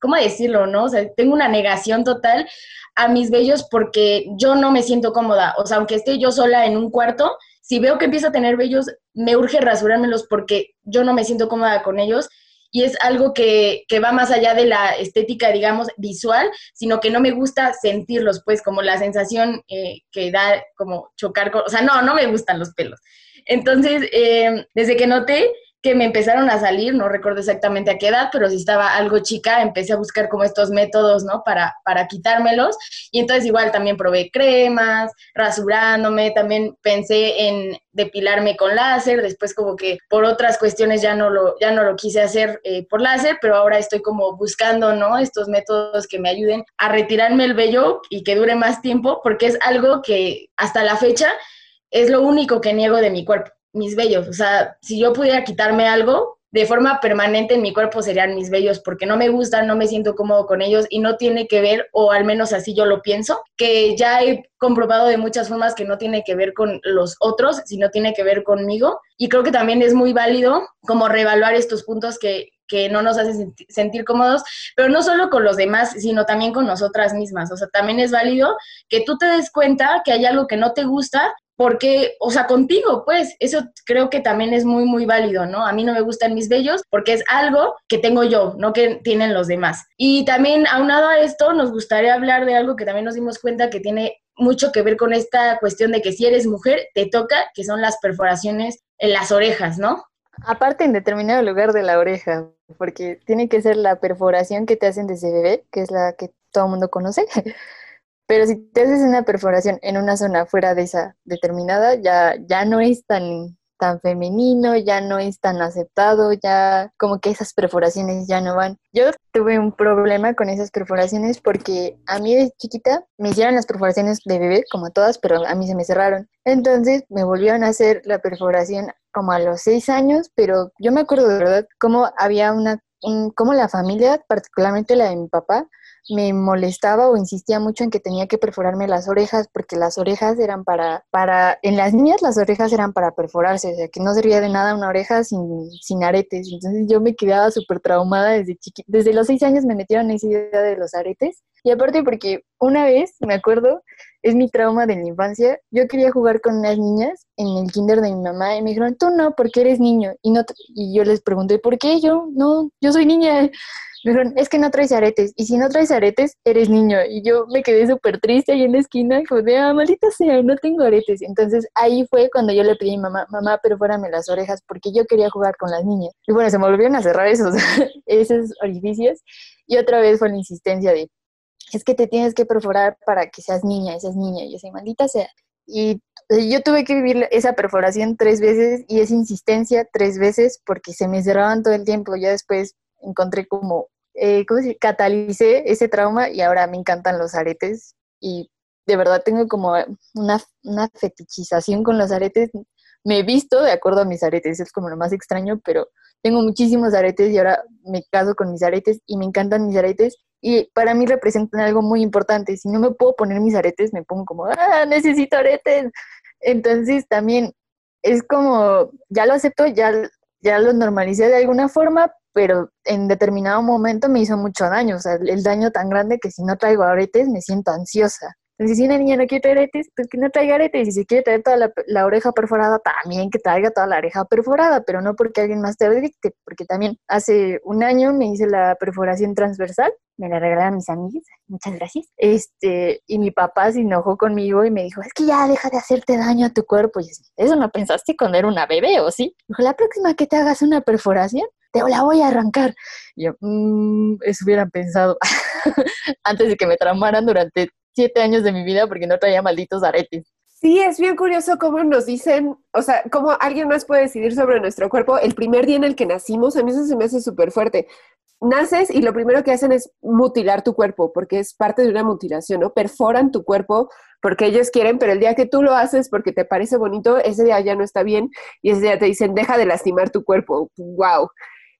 ¿cómo decirlo, no? O sea, tengo una negación total a mis vellos porque yo no me siento cómoda. O sea, aunque esté yo sola en un cuarto, si veo que empiezo a tener vellos, me urge rasurármelos porque yo no me siento cómoda con ellos y es algo que, va más allá de la estética, digamos, visual, sino que no me gusta sentirlos, pues como la sensación eh, que da como chocar con, o sea, no, no me gustan los pelos. Entonces, eh, desde que noté que me empezaron a salir, no recuerdo exactamente a qué edad, pero si estaba algo chica, empecé a buscar como estos métodos, ¿no? Para, para quitármelos. Y entonces igual también probé cremas, rasurándome, también pensé en depilarme con láser, después como que por otras cuestiones ya no lo, ya no lo quise hacer eh, por láser, pero ahora estoy como buscando, ¿no? Estos métodos que me ayuden a retirarme el vello y que dure más tiempo, porque es algo que hasta la fecha es lo único que niego de mi cuerpo mis vellos. O sea, si yo pudiera quitarme algo de forma permanente en mi cuerpo serían mis vellos, porque no me gustan, no me siento cómodo con ellos y no tiene que ver, o al menos así yo lo pienso, que ya he comprobado de muchas formas que no tiene que ver con los otros, sino tiene que ver conmigo. Y creo que también es muy válido como reevaluar estos puntos que, que no nos hacen sentir cómodos, pero no solo con los demás, sino también con nosotras mismas. O sea, también es válido que tú te des cuenta que hay algo que no te gusta porque, o sea, contigo, pues, eso creo que también es muy, muy válido, ¿no? A mí no me gustan mis bellos porque es algo que tengo yo, no que tienen los demás. Y también, aunado a esto, nos gustaría hablar de algo que también nos dimos cuenta que tiene mucho que ver con esta cuestión de que si eres mujer, te toca, que son las perforaciones en las orejas, ¿no? Aparte en determinado lugar de la oreja, porque tiene que ser la perforación que te hacen desde bebé, que es la que todo el mundo conoce. [LAUGHS] Pero si te haces una perforación en una zona fuera de esa determinada, ya, ya no es tan, tan femenino, ya no es tan aceptado, ya como que esas perforaciones ya no van. Yo tuve un problema con esas perforaciones porque a mí de chiquita me hicieron las perforaciones de bebé, como todas, pero a mí se me cerraron. Entonces me volvieron a hacer la perforación como a los seis años, pero yo me acuerdo de verdad cómo había una, cómo la familia, particularmente la de mi papá, me molestaba o insistía mucho en que tenía que perforarme las orejas porque las orejas eran para, para, en las niñas las orejas eran para perforarse, o sea, que no servía de nada una oreja sin, sin aretes. Entonces yo me quedaba súper traumada desde chiquita. Desde los seis años me metieron esa idea de los aretes. Y aparte porque una vez, me acuerdo, es mi trauma de la infancia, yo quería jugar con unas niñas en el kinder de mi mamá y me dijeron, tú no, porque eres niño. Y, no y yo les pregunté, ¿por qué yo? No, yo soy niña. Me dijeron, es que no traes aretes. Y si no traes aretes, eres niño. Y yo me quedé súper triste ahí en la esquina, como de, ah, maldita sea, no tengo aretes. Entonces ahí fue cuando yo le pedí a mi mamá, mamá, pero fuérame las orejas, porque yo quería jugar con las niñas. Y bueno, se me volvieron a cerrar esos, [LAUGHS] esos orificios. Y otra vez fue la insistencia de, es que te tienes que perforar para que seas niña, seas niña. Y yo soy maldita sea. Y yo tuve que vivir esa perforación tres veces y esa insistencia tres veces porque se me cerraban todo el tiempo. Ya después encontré como, eh, ¿cómo se Catalicé ese trauma y ahora me encantan los aretes y de verdad tengo como una, una fetichización con los aretes. Me he visto de acuerdo a mis aretes, es como lo más extraño, pero tengo muchísimos aretes y ahora me caso con mis aretes y me encantan mis aretes y para mí representan algo muy importante. Si no me puedo poner mis aretes, me pongo como, ah, necesito aretes. Entonces también es como, ya lo acepto, ya, ya lo normalicé de alguna forma, pero en determinado momento me hizo mucho daño, o sea, el daño tan grande que si no traigo aretes me siento ansiosa. Entonces, si una niña no quiere traer aretes, pues que no traiga aretes. Y si quiere traer toda la, oreja perforada, también que traiga toda la oreja perforada, pero no porque alguien más te lo dicte, porque también hace un año me hice la perforación transversal, me la regalaron mis amigas, muchas gracias. Este, y mi papá se enojó conmigo y me dijo, es que ya deja de hacerte daño a tu cuerpo. Y yo, ¿eso no pensaste cuando era una bebé o sí? Dijo, la próxima que te hagas una perforación, te la voy a arrancar. Y yo, mmm, eso hubieran pensado [LAUGHS] antes de que me traumaran durante siete años de mi vida porque no traía malditos aretes. Sí, es bien curioso cómo nos dicen, o sea, cómo alguien más puede decidir sobre nuestro cuerpo el primer día en el que nacimos. A mí eso se me hace súper fuerte. Naces y lo primero que hacen es mutilar tu cuerpo, porque es parte de una mutilación, ¿no? Perforan tu cuerpo porque ellos quieren, pero el día que tú lo haces porque te parece bonito, ese día ya no está bien y ese día te dicen, deja de lastimar tu cuerpo. ¡Wow!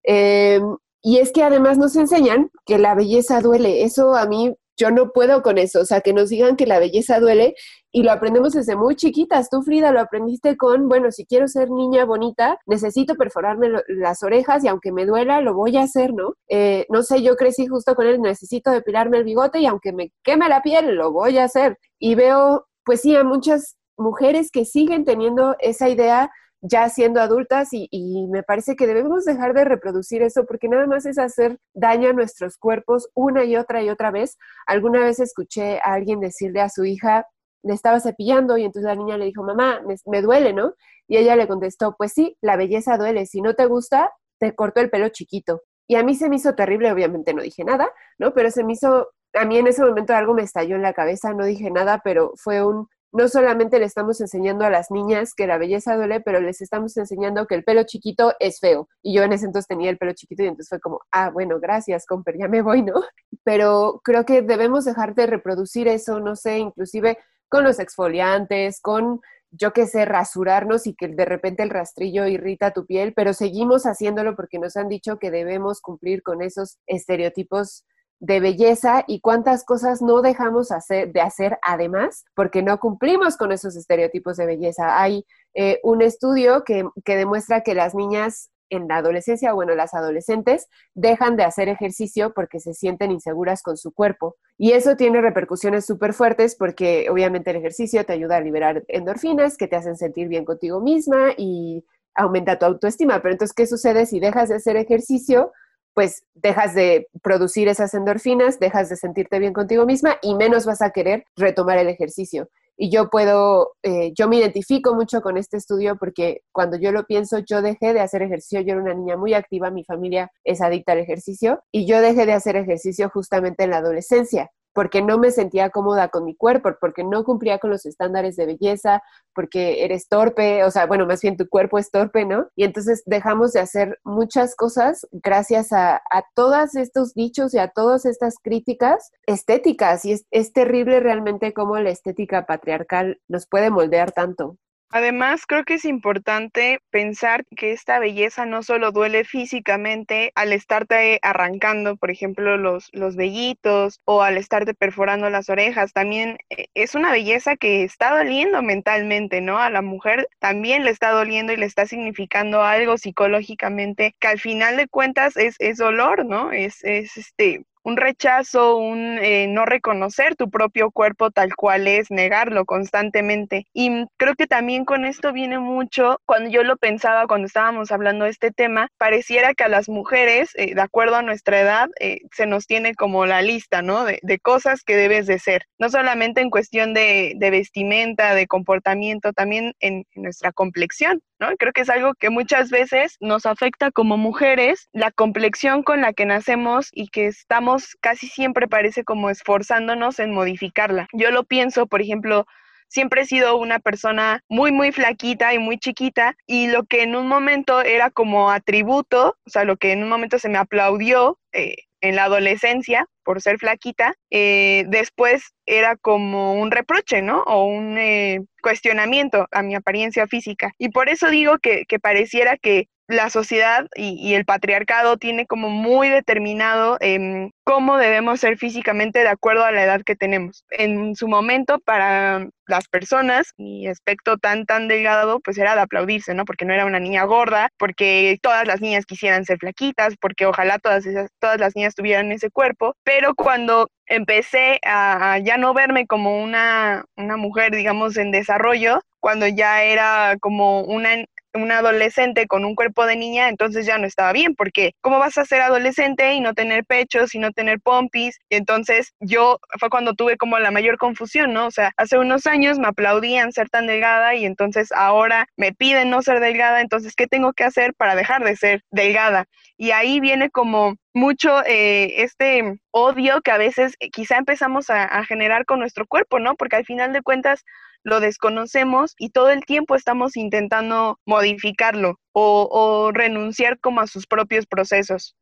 Em, y es que además nos enseñan que la belleza duele. Eso a mí yo no puedo con eso, o sea, que nos digan que la belleza duele y lo aprendemos desde muy chiquitas. Tú, Frida, lo aprendiste con, bueno, si quiero ser niña bonita, necesito perforarme las orejas y aunque me duela, lo voy a hacer, ¿no? Eh, no sé, yo crecí justo con él, necesito depilarme el bigote y aunque me queme la piel, lo voy a hacer. Y veo, pues sí, a muchas mujeres que siguen teniendo esa idea ya siendo adultas y, me parece que debemos dejar de reproducir eso porque nada más es hacer daño a nuestros cuerpos una y otra y otra vez. Alguna vez escuché a alguien decirle a su hija, le estaba cepillando y entonces la niña le dijo, mamá, me, duele, ¿no? Y ella le contestó, pues sí, la belleza duele, si no te gusta, te cortó el pelo chiquito. Y a mí se me hizo terrible, obviamente no dije nada, ¿no? Pero se me hizo, a mí en ese momento algo me estalló en la cabeza, no dije nada, pero fue un, no solamente le estamos enseñando a las niñas que la belleza duele, pero les estamos enseñando que el pelo chiquito es feo. Y yo en ese entonces tenía el pelo chiquito y entonces fue como, ah, bueno, gracias, Comper, ya me voy, ¿no? [LAUGHS] Pero creo que debemos dejar de reproducir eso, no sé, inclusive con los exfoliantes, con, yo qué sé, rasurarnos y que de repente el rastrillo irrita tu piel, pero seguimos haciéndolo porque nos han dicho que debemos cumplir con esos estereotipos de belleza y cuántas cosas no dejamos hacer, de hacer además porque no cumplimos con esos estereotipos de belleza. Hay eh, un estudio que, que demuestra que las niñas en la adolescencia, bueno, las adolescentes dejan de hacer ejercicio porque se sienten inseguras con su cuerpo. Y eso tiene repercusiones súper fuertes porque obviamente el ejercicio te ayuda a liberar endorfinas que te hacen sentir bien contigo misma y aumenta tu autoestima. Pero entonces, ¿qué sucede si dejas de hacer ejercicio? Pues dejas de producir esas endorfinas, dejas de sentirte bien contigo misma y menos vas a querer retomar el ejercicio. Y yo puedo, eh, yo me identifico mucho con este estudio porque cuando yo lo pienso, yo dejé de hacer ejercicio, yo era una niña muy activa, mi familia es adicta al ejercicio y yo dejé de hacer ejercicio justamente en la adolescencia porque no me sentía cómoda con mi cuerpo, porque no cumplía con los estándares de belleza, porque eres torpe, o sea, bueno, más bien tu cuerpo es torpe, ¿no? Y entonces dejamos de hacer muchas cosas gracias a, todos estos dichos y a todas estas críticas estéticas. Y es terrible realmente cómo la estética patriarcal nos puede moldear tanto. Además, creo que es importante pensar que esta belleza no solo duele físicamente al estarte arrancando, por ejemplo, los, los vellitos o al estarte perforando las orejas, también eh, es una belleza que está doliendo mentalmente, ¿no? A la mujer también le está doliendo y le está significando algo psicológicamente que al final de cuentas es, es dolor, ¿no? Es, es este, un rechazo, un eh, no reconocer tu propio cuerpo tal cual es, negarlo constantemente. Y creo que también con esto viene mucho, cuando yo lo pensaba, cuando estábamos hablando de este tema, pareciera que a las mujeres, eh, de acuerdo a nuestra edad, eh, se nos tiene como la lista, ¿no? De, cosas que debes de ser, no solamente en cuestión de, vestimenta, de comportamiento, también en nuestra complexión. Creo que es algo que muchas veces nos afecta como mujeres, la complexión con la que nacemos y que estamos casi siempre parece como esforzándonos en modificarla. Yo lo pienso, por ejemplo, siempre he sido una persona muy, muy flaquita y muy chiquita y lo que en un momento era como atributo, o sea, lo que en un momento se me aplaudió eh, en la adolescencia por ser flaquita, eh, después era como un reproche, ¿no? O un eh, cuestionamiento a mi apariencia física. Y por eso digo que, pareciera que la sociedad y, el patriarcado tiene como muy determinado em, cómo debemos ser físicamente de acuerdo a la edad que tenemos. En su momento, para las personas, mi aspecto tan, tan delgado, pues era de aplaudirse, ¿no? Porque no era una niña gorda, porque todas las niñas quisieran ser flaquitas, porque ojalá todas, esas, todas las niñas tuvieran ese cuerpo. Pero cuando empecé a, ya no verme como una, una mujer, digamos, en desarrollo, cuando ya era como una una adolescente con un cuerpo de niña, entonces ya no estaba bien, porque ¿cómo vas a ser adolescente y no tener pechos y no tener pompis? Y entonces yo fue cuando tuve como la mayor confusión, ¿no? O sea, hace unos años me aplaudían ser tan delgada y entonces ahora me piden no ser delgada, entonces ¿qué tengo que hacer para dejar de ser delgada? Y ahí viene como mucho eh, este odio que a veces quizá empezamos a generar con nuestro cuerpo, ¿no? Porque al final de cuentas lo desconocemos y todo el tiempo estamos intentando modificarlo o, renunciar como a sus propios procesos.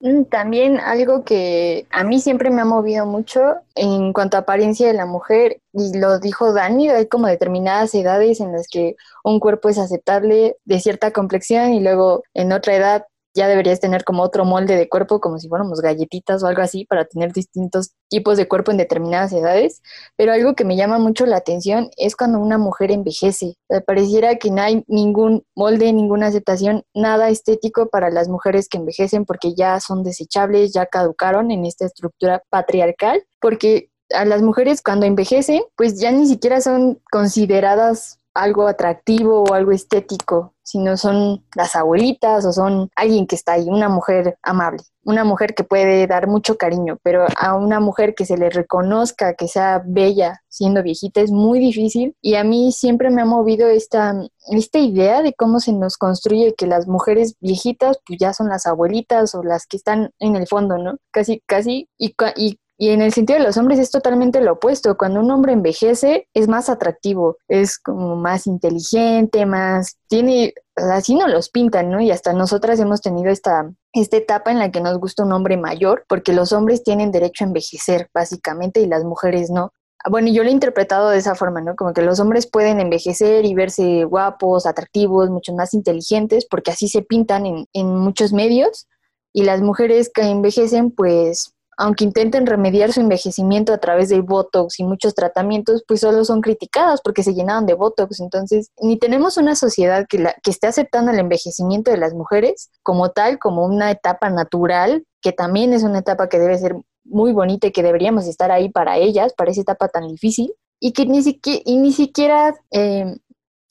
Mm, también algo que a mí siempre me ha movido mucho en cuanto a apariencia de la mujer, y lo dijo Dani, hay como determinadas edades en las que un cuerpo es aceptable de cierta complexión y luego en otra edad ya deberías tener como otro molde de cuerpo, como si fuéramos galletitas o algo así, para tener distintos tipos de cuerpo en determinadas edades. Pero algo que me llama mucho la atención es cuando una mujer envejece. Pareciera que no hay ningún molde, ninguna aceptación, nada estético para las mujeres que envejecen porque ya son desechables, ya caducaron en esta estructura patriarcal, porque a las mujeres cuando envejecen, pues ya ni siquiera son consideradas algo atractivo o algo estético, sino son las abuelitas o son alguien que está ahí, una mujer amable, una mujer que puede dar mucho cariño, pero a una mujer que se le reconozca que sea bella siendo viejita es muy difícil y a mí siempre me ha movido esta, esta idea de cómo se nos construye que las mujeres viejitas pues ya son las abuelitas o las que están en el fondo, ¿no? Casi, casi, y, y y en el sentido de los hombres es totalmente lo opuesto. Cuando un hombre envejece es más atractivo, es como más inteligente, más tiene, así nos los pintan, ¿no? Y hasta nosotras hemos tenido esta, esta etapa en la que nos gusta un hombre mayor, porque los hombres tienen derecho a envejecer, básicamente, y las mujeres no. Bueno, yo lo he interpretado de esa forma, ¿no? Como que los hombres pueden envejecer y verse guapos, atractivos, mucho más inteligentes, porque así se pintan en, en muchos medios, y las mujeres que envejecen, pues aunque intenten remediar su envejecimiento a través del Botox y muchos tratamientos, pues solo son criticadas porque se llenaron de Botox. Entonces, ni tenemos una sociedad que, la, que esté aceptando el envejecimiento de las mujeres como tal, como una etapa natural, que también es una etapa que debe ser muy bonita y que deberíamos estar ahí para ellas, para esa etapa tan difícil, y que ni siquiera, y ni siquiera eh,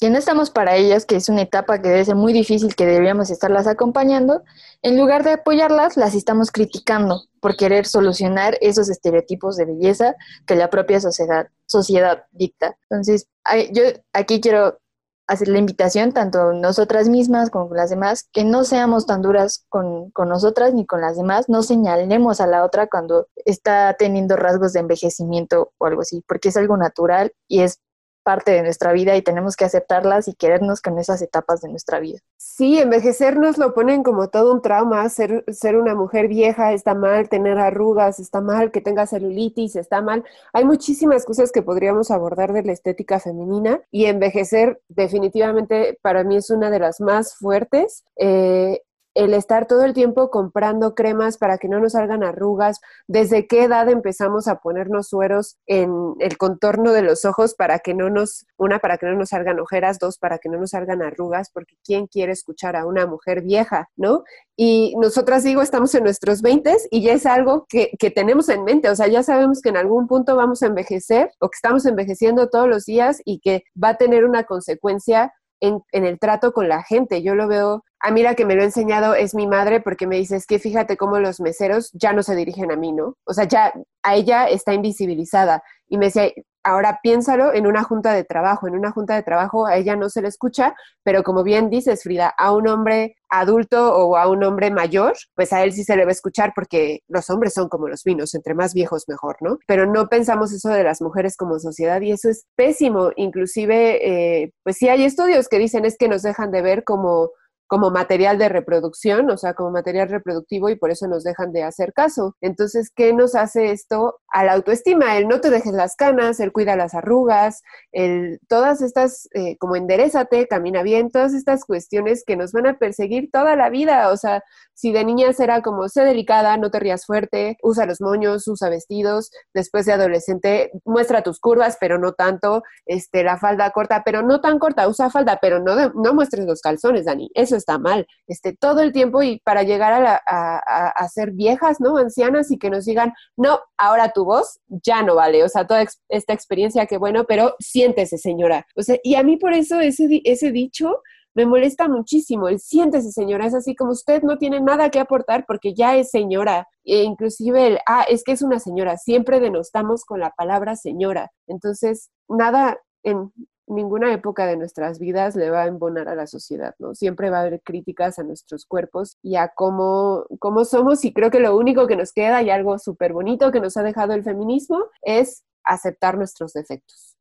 que no estamos para ellas, que es una etapa que debe ser muy difícil, que deberíamos estarlas acompañando, en lugar de apoyarlas, las estamos criticando por querer solucionar esos estereotipos de belleza que la propia sociedad, sociedad dicta. Entonces, yo aquí quiero hacer la invitación, tanto nosotras mismas como las demás, que no seamos tan duras con, con nosotras ni con las demás, no señalemos a la otra cuando está teniendo rasgos de envejecimiento o algo así, porque es algo natural y es parte de nuestra vida y tenemos que aceptarlas y querernos con esas etapas de nuestra vida. Sí, envejecer nos lo ponen como todo un trauma, ser, una mujer vieja está mal, tener arrugas está mal, que tenga celulitis está mal. Hay muchísimas cosas que podríamos abordar de la estética femenina y envejecer definitivamente para mí es una de las más fuertes. Eh, el estar todo el tiempo comprando cremas para que no nos salgan arrugas, desde qué edad empezamos a ponernos sueros en el contorno de los ojos para que no nos, una, para que no nos salgan ojeras, dos, para que no nos salgan arrugas, porque ¿quién quiere escuchar a una mujer vieja, no? Y nosotras, digo, estamos en nuestros 20 y ya es algo que, que tenemos en mente, o sea, ya sabemos que en algún punto vamos a envejecer o que estamos envejeciendo todos los días y que va a tener una consecuencia en, en, el trato con la gente. Yo lo veo a mí la que me lo ha enseñado es mi madre porque me dice, es que fíjate cómo los meseros ya no se dirigen a mí, ¿no? O sea, ya a ella está invisibilizada. Y me decía, ahora piénsalo en una junta de trabajo. En una junta de trabajo a ella no se le escucha, pero como bien dices, Frida, a un hombre adulto o a un hombre mayor, pues a él sí se le va a escuchar porque los hombres son como los vinos, entre más viejos mejor, ¿no? Pero no pensamos eso de las mujeres como sociedad y eso es pésimo. Inclusive, eh, pues sí hay estudios que dicen es que nos dejan de ver como como material de reproducción, o sea, como material reproductivo y por eso nos dejan de hacer caso. Entonces, ¿qué nos hace esto a la autoestima? El no te dejes las canas, el cuida las arrugas, el todas estas, eh, como enderezate, camina bien, todas estas cuestiones que nos van a perseguir toda la vida. O sea, si de niña era como, sé delicada, no te rías fuerte, usa los moños, usa vestidos, después de adolescente, muestra tus curvas, pero no tanto, este, la falda corta, pero no tan corta, usa falda, pero no, no muestres los calzones, Dani. Eso es está mal, este, todo el tiempo y para llegar a, a, ser viejas, ¿no? Ancianas y que nos digan, no, ahora tu voz ya no vale, o sea, toda esta experiencia, que bueno, pero siéntese, señora. O sea, y a mí por eso ese, ese dicho me molesta muchísimo. El siéntese, señora, es así como usted no tiene nada que aportar porque ya es señora. E inclusive el, ah, es que es una señora. Siempre denostamos con la palabra señora. Entonces, nada, en, ninguna época de nuestras vidas le va a embonar a la sociedad, ¿no? Siempre va a haber críticas a nuestros cuerpos y a cómo, cómo somos y creo que lo único que nos queda y algo súper bonito que nos ha dejado el feminismo es aceptar nuestros defectos.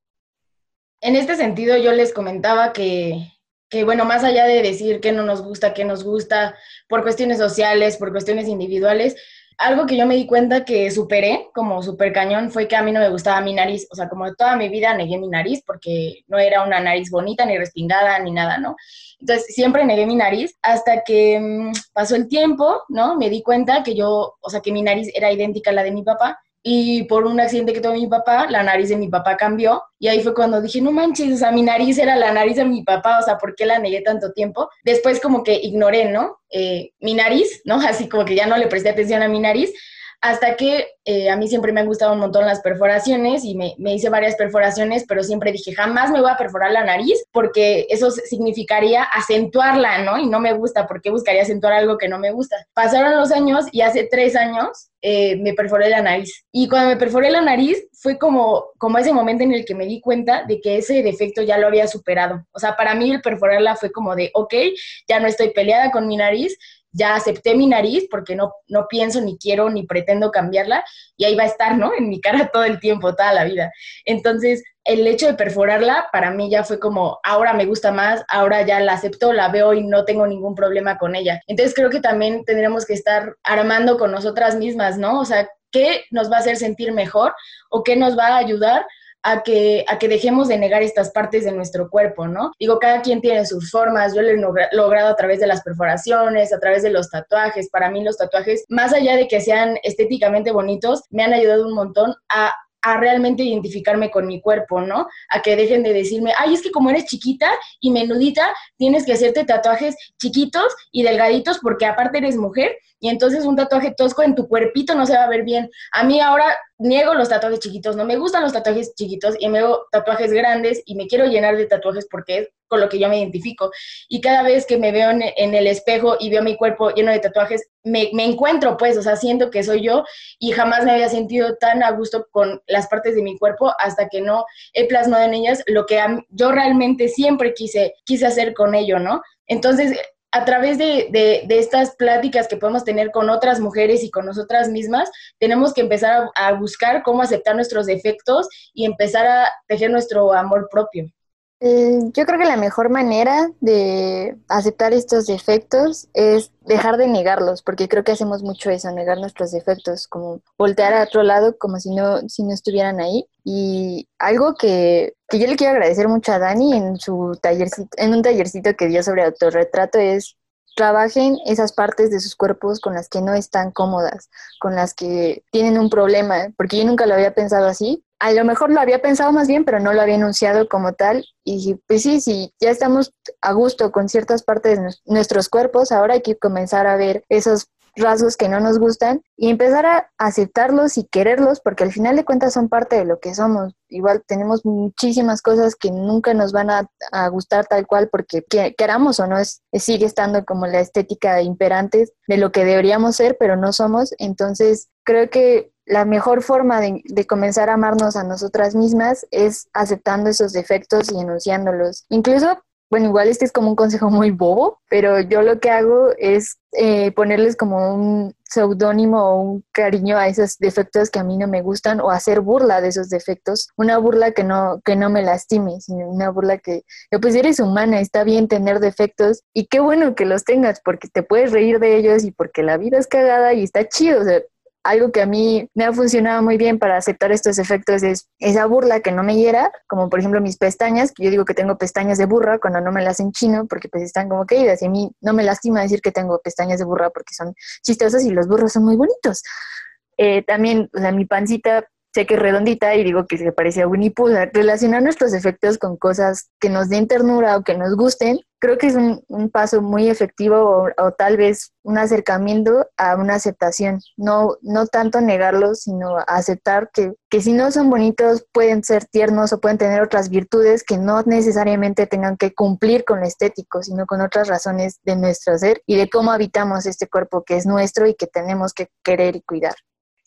En este sentido yo les comentaba que, que bueno, más allá de decir qué no nos gusta, qué nos gusta, por cuestiones sociales, por cuestiones individuales, algo que yo me di cuenta que superé como super cañón fue que a mí no me gustaba mi nariz. O sea, como toda mi vida negué mi nariz porque no era una nariz bonita, ni respingada, ni nada, ¿no? Entonces siempre negué mi nariz hasta que mm, pasó el tiempo, ¿no? Me di cuenta que yo, o sea, que mi nariz era idéntica a la de mi papá y por un accidente que tuvo mi papá, la nariz de mi papá cambió y ahí fue cuando dije, no manches, o sea, mi nariz era la nariz de mi papá, o sea, ¿por qué la negué tanto tiempo? Después como que ignoré, ¿no? Eh, mi nariz, ¿no? [LAUGHS] Así como que ya no le presté atención a mi nariz hasta que eh, a mí siempre me han gustado un montón las perforaciones y me, hice varias perforaciones, pero siempre dije, jamás me voy a perforar la nariz porque eso significaría acentuarla, ¿no? Y no me gusta, porque buscaría acentuar algo que no me gusta. Pasaron los años y hace tres años eh, me perforé la nariz. Y cuando me perforé la nariz fue como, como ese momento en el que me di cuenta de que ese defecto ya lo había superado. O sea, para mí el perforarla fue como de, ok, ya no estoy peleada con mi nariz, ya acepté mi nariz porque no, no pienso ni quiero ni pretendo cambiarla y ahí va a estar, ¿no? En mi cara [LAUGHS] todo el tiempo, toda la vida. Entonces, el hecho de perforarla para mí ya fue como, ahora me gusta más, ahora ya la acepto, la veo y no tengo ningún problema con ella. Entonces, creo que también tendremos que estar armando con nosotras mismas, ¿no? O sea, ¿qué nos va a hacer sentir mejor o qué nos va a ayudar a que, a que dejemos de negar estas partes de nuestro cuerpo, ¿no? Digo, cada quien tiene sus formas, yo lo he logrado a través de las perforaciones, a través de los tatuajes, para mí los tatuajes, más allá de que sean estéticamente bonitos, me han ayudado un montón a a realmente identificarme con mi cuerpo, ¿no? A que dejen de decirme, ay, es que como eres chiquita y menudita, tienes que hacerte tatuajes chiquitos y delgaditos porque aparte eres mujer y entonces un tatuaje tosco en tu cuerpito no se va a ver bien. A mí ahora niego los tatuajes chiquitos, no me gustan los tatuajes chiquitos y me hago tatuajes grandes y me quiero llenar de tatuajes porque es con lo que yo me identifico. Y cada vez que me veo en, el espejo y veo mi cuerpo lleno de tatuajes, me, encuentro, pues, o sea, siento que soy yo y jamás me había sentido tan a gusto con las partes de mi cuerpo hasta que no he plasmado en ellas lo que yo realmente siempre quise, quise hacer con ello, ¿no? Entonces, a través de, estas pláticas que podemos tener con otras mujeres y con nosotras mismas, tenemos que empezar a buscar cómo aceptar nuestros defectos y empezar a tejer nuestro amor propio. Eh, yo creo que la mejor manera de aceptar estos defectos es dejar de negarlos, porque creo que hacemos mucho eso, negar nuestros defectos, como voltear a otro lado como si no, si no estuvieran ahí. Y algo que, que yo le quiero agradecer mucho a Dani en su tallercito, en un tallercito que dio sobre autorretrato es trabajen esas partes de sus cuerpos con las que no están cómodas, con las que tienen un problema, porque yo nunca lo había pensado así, a lo mejor lo había pensado más bien, pero no lo había enunciado como tal. Y pues sí, sí, ya estamos a gusto con ciertas partes de nuestros cuerpos, ahora hay que comenzar a ver esos rasgos que no nos gustan y empezar a aceptarlos y quererlos porque al final de cuentas son parte de lo que somos. Igual tenemos muchísimas cosas que nunca nos van a, gustar tal cual porque queramos o no sigue estando como la estética imperante de lo que deberíamos ser pero no somos. Entonces creo que la mejor forma de, comenzar a amarnos a nosotras mismas es aceptando esos defectos y enunciándolos. Incluso bueno, igual este es como un consejo muy bobo, pero yo lo que hago es eh, ponerles como un seudónimo o un cariño a esos defectos que a mí no me gustan o hacer burla de esos defectos. Una burla que no, que no me lastime, sino una burla que, que pues eres humana, está bien tener defectos y qué bueno que los tengas porque te puedes reír de ellos y porque la vida es cagada y está chido. O sea, algo que a mí me ha funcionado muy bien para aceptar estos efectos es esa burla que no me hiera, como por ejemplo mis pestañas, que yo digo que tengo pestañas de burra cuando no me las enchino porque pues están como caídas y a mí no me lastima decir que tengo pestañas de burra porque son chistosas y los burros son muy bonitos. Eh, también, o sea, mi pancita sé que es redondita y digo que se parece a Winnie Pooh. Relacionar nuestros efectos con cosas que nos den ternura o que nos gusten, creo que es un, paso muy efectivo o, tal vez un acercamiento a una aceptación. No, no tanto negarlos, sino aceptar que, que si no son bonitos pueden ser tiernos o pueden tener otras virtudes que no necesariamente tengan que cumplir con lo estético, sino con otras razones de nuestro ser y de cómo habitamos este cuerpo que es nuestro y que tenemos que querer y cuidar.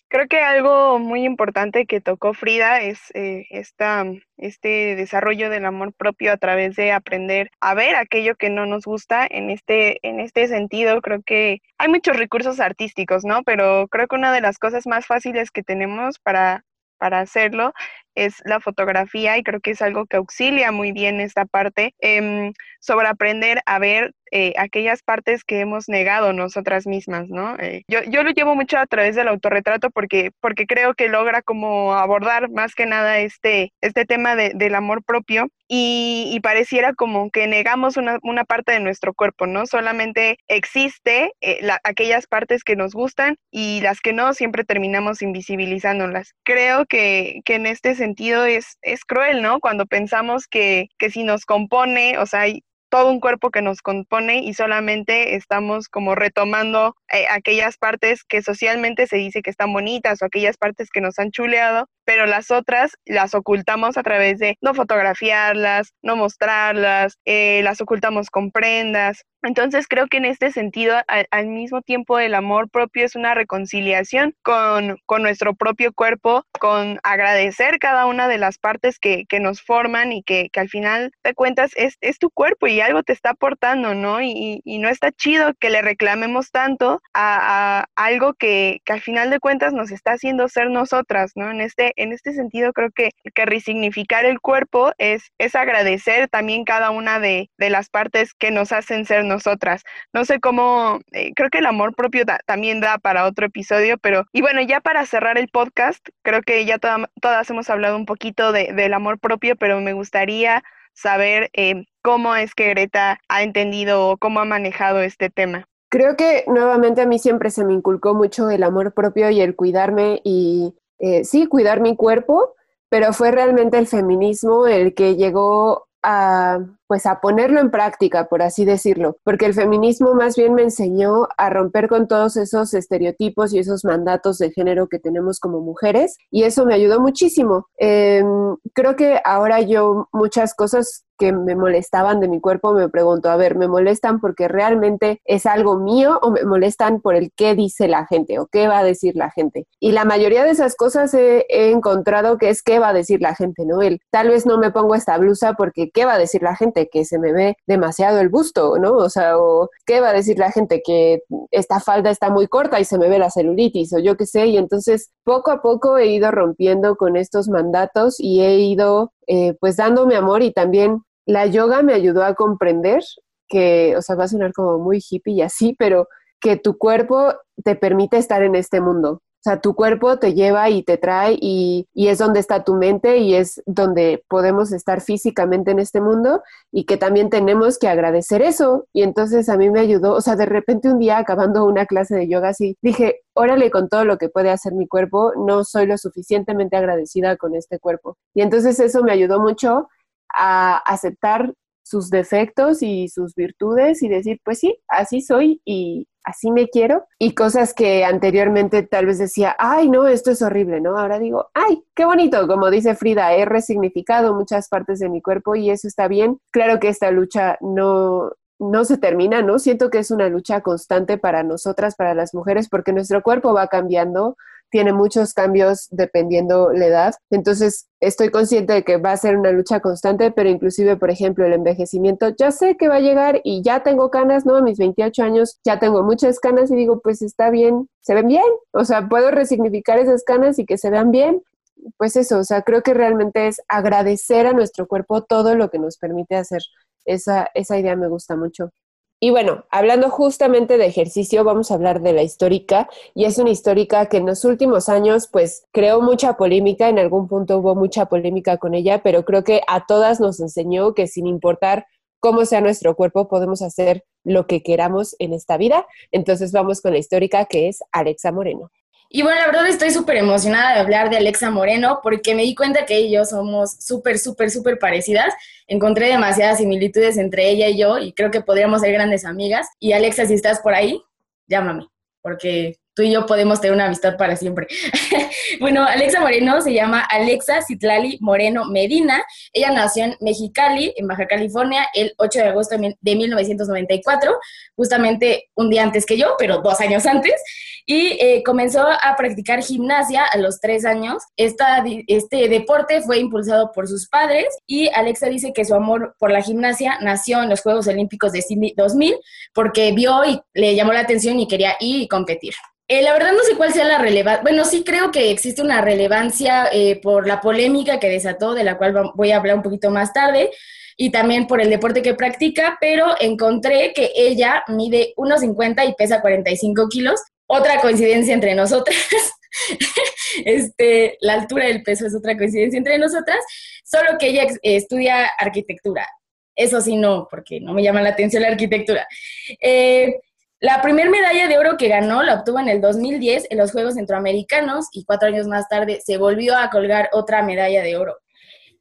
Creo que algo muy importante que tocó Frida es eh, esta, este desarrollo del amor propio a través de aprender a ver aquello que no nos gusta. En este, en este sentido, creo que hay muchos recursos artísticos, ¿no? Pero creo que una de las cosas más fáciles que tenemos para para hacerlo es la fotografía y creo que es algo que auxilia muy bien esta parte em, sobre aprender a ver eh, aquellas partes que hemos negado nosotras mismas, ¿no? Eh, yo, yo, lo llevo mucho a través del autorretrato porque, porque creo que logra como abordar más que nada este, este tema de, del amor propio y, pareciera como que negamos una, una, parte de nuestro cuerpo, ¿no? Solamente existe eh, aquellas partes que nos gustan y las que no siempre terminamos invisibilizándolas. Creo que, que en este sentido es, es cruel, ¿no? Cuando pensamos que, que si nos compone, o sea, todo un cuerpo que nos compone y solamente estamos como retomando eh, aquellas partes que socialmente se dice que están bonitas o aquellas partes que nos han chuleado, pero las otras las ocultamos a través de no fotografiarlas, no mostrarlas, eh, las ocultamos con prendas. Entonces creo que en este sentido, al, mismo tiempo el amor propio es una reconciliación con, con, nuestro propio cuerpo, con agradecer cada una de las partes que, que nos forman y que, que, al final de cuentas es, es, tu cuerpo y algo te está aportando, ¿no? Y, y no está chido que le reclamemos tanto a, a algo que, que, al final de cuentas nos está haciendo ser nosotras, ¿no? En este, en este sentido creo que, que resignificar el cuerpo es, es agradecer también cada una de, de las partes que nos hacen ser nosotras. No sé cómo, eh, creo que el amor propio también da para otro episodio, pero y bueno, ya para cerrar el podcast, creo que ya todas hemos hablado un poquito de, del amor propio, pero me gustaría saber eh, cómo es que Greta ha entendido o cómo ha manejado este tema. Creo que nuevamente a mí siempre se me inculcó mucho el amor propio y el cuidarme y eh, sí, cuidar mi cuerpo, pero fue realmente el feminismo el que llegó a, pues a ponerlo en práctica, por así decirlo, porque el feminismo más bien me enseñó a romper con todos esos estereotipos y esos mandatos de género que tenemos como mujeres y eso me ayudó muchísimo. Em, creo que ahora yo muchas cosas que me molestaban de mi cuerpo, me pregunto, a ver, ¿me molestan porque realmente es algo mío o me molestan por el qué dice la gente o qué va a decir la gente? Y la mayoría de esas cosas he, encontrado que es qué va a decir la gente, ¿no? El, tal vez no me pongo esta blusa porque qué va a decir la gente que se me ve demasiado el busto, ¿no? O sea, o qué va a decir la gente que esta falda está muy corta y se me ve la celulitis o yo qué sé. Y entonces poco a poco he ido rompiendo con estos mandatos y he ido eh, pues dándome amor y también la yoga me ayudó a comprender que, o sea, va a sonar como muy hippie y así, pero que tu cuerpo te permite estar en este mundo. Sea, tu cuerpo te lleva y te trae y, es donde está tu mente y es donde podemos estar físicamente en este mundo y que también tenemos que agradecer eso. Y entonces a mí me ayudó, o sea, de repente un día acabando una clase de yoga así, dije, órale con todo lo que puede hacer mi cuerpo, no soy lo suficientemente agradecida con este cuerpo. Y entonces eso me ayudó mucho a aceptar sus defectos y sus virtudes y decir, pues sí, así soy y así me quiero. Y cosas que anteriormente tal vez decía, ay, no, esto es horrible, ¿no? Ahora digo, ay, qué bonito, como dice Frida, he resignificado muchas partes de mi cuerpo y eso está bien. Claro que esta lucha no, no se termina, ¿no? Siento que es una lucha constante para nosotras, para las mujeres, porque nuestro cuerpo va cambiando, tiene muchos cambios dependiendo la edad. Entonces, estoy consciente de que va a ser una lucha constante, pero inclusive, por ejemplo, el envejecimiento, ya sé que va a llegar y ya tengo canas, ¿no? A mis 28 años ya tengo muchas canas y digo, pues está bien, se ven bien. O sea, puedo resignificar esas canas y que se vean bien. Pues eso, o sea, creo que realmente es agradecer a nuestro cuerpo todo lo que nos permite hacer. Esa, esa idea me gusta mucho. Y bueno, hablando justamente de ejercicio, vamos a hablar de la histórica y es una histórica que en los últimos años pues creó mucha polémica, en algún punto hubo mucha polémica con ella, pero creo que a todas nos enseñó que sin importar cómo sea nuestro cuerpo podemos hacer lo que queramos en esta vida. Entonces vamos con la histórica que es Alexa Moreno. Y bueno, la verdad estoy súper emocionada de hablar de Alexa Moreno porque me di cuenta que ella y yo somos súper, súper, súper parecidas. Encontré demasiadas similitudes entre ella y yo y creo que podríamos ser grandes amigas. Y Alexa, si estás por ahí, llámame, porque tú y yo podemos tener una amistad para siempre. [LAUGHS] bueno, Alexa Moreno se llama Alexa Citlali Moreno Medina. Ella nació en Mexicali, en Baja California, el 8 de agosto de 1994, justamente un día antes que yo, pero dos años antes. Y eh, comenzó a practicar gimnasia a los tres años. Esta, este deporte fue impulsado por sus padres y Alexa dice que su amor por la gimnasia nació en los Juegos Olímpicos de Sydney 2000 porque vio y le llamó la atención y quería ir y competir. Eh, la verdad no sé cuál sea la relevancia. Bueno, sí creo que existe una relevancia eh, por la polémica que desató, de la cual voy a hablar un poquito más tarde, y también por el deporte que practica, pero encontré que ella mide 1,50 y pesa 45 kilos. Otra coincidencia entre nosotras. [LAUGHS] este, la altura del peso es otra coincidencia entre nosotras, solo que ella estudia arquitectura. Eso sí, no, porque no me llama la atención la arquitectura. Eh, la primera medalla de oro que ganó la obtuvo en el 2010 en los Juegos Centroamericanos y cuatro años más tarde se volvió a colgar otra medalla de oro.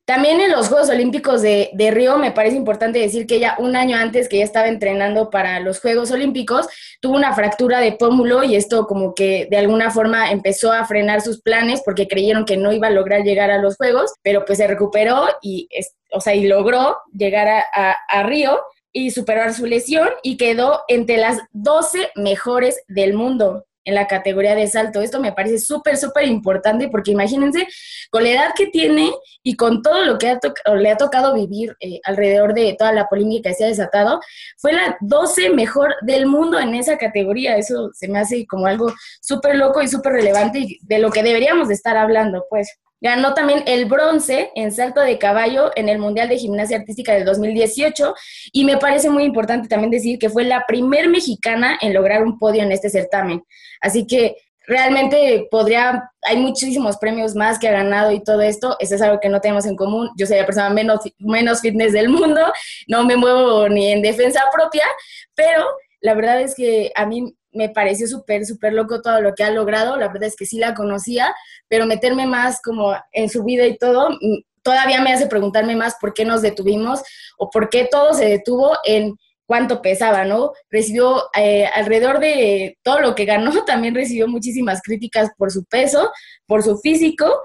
También en los Juegos Olímpicos de, Río me parece importante decir que ella un año antes que ya estaba entrenando para los Juegos Olímpicos tuvo una fractura de pómulo y esto como que de alguna forma empezó a frenar sus planes porque creyeron que no iba a lograr llegar a los Juegos, pero pues se recuperó y, o sea, y logró llegar a, a Río y superar su lesión y quedó entre las 12 mejores del mundo en la categoría de salto. Esto me parece súper, súper importante porque imagínense, con la edad que tiene y con todo lo que le ha tocado vivir eh, alrededor de toda la polémica que se ha desatado, fue la 12 mejor del mundo en esa categoría. Eso se me hace como algo súper loco y súper relevante y de lo que deberíamos de estar hablando, pues. Ganó también el bronce en salto de caballo en el Mundial de Gimnasia Artística del 2018 y me parece muy importante también decir que fue la primer mexicana en lograr un podio en este certamen. Así que realmente podría, hay muchísimos premios más que ha ganado y todo esto, eso es algo que no tenemos en común. Yo soy la persona menos, menos fitness del mundo, no me muevo ni en defensa propia, pero la verdad es que a mí me pareció súper, súper loco todo lo que ha logrado. La verdad es que sí la conocía, pero meterme más como en su vida y todo, mm, todavía me hace preguntarme más por qué nos detuvimos o por qué todo se detuvo en cuánto pesaba, ¿no? Recibió eh, alrededor de todo lo que ganó, [LAUGHS] también recibió muchísimas críticas por su peso, por su físico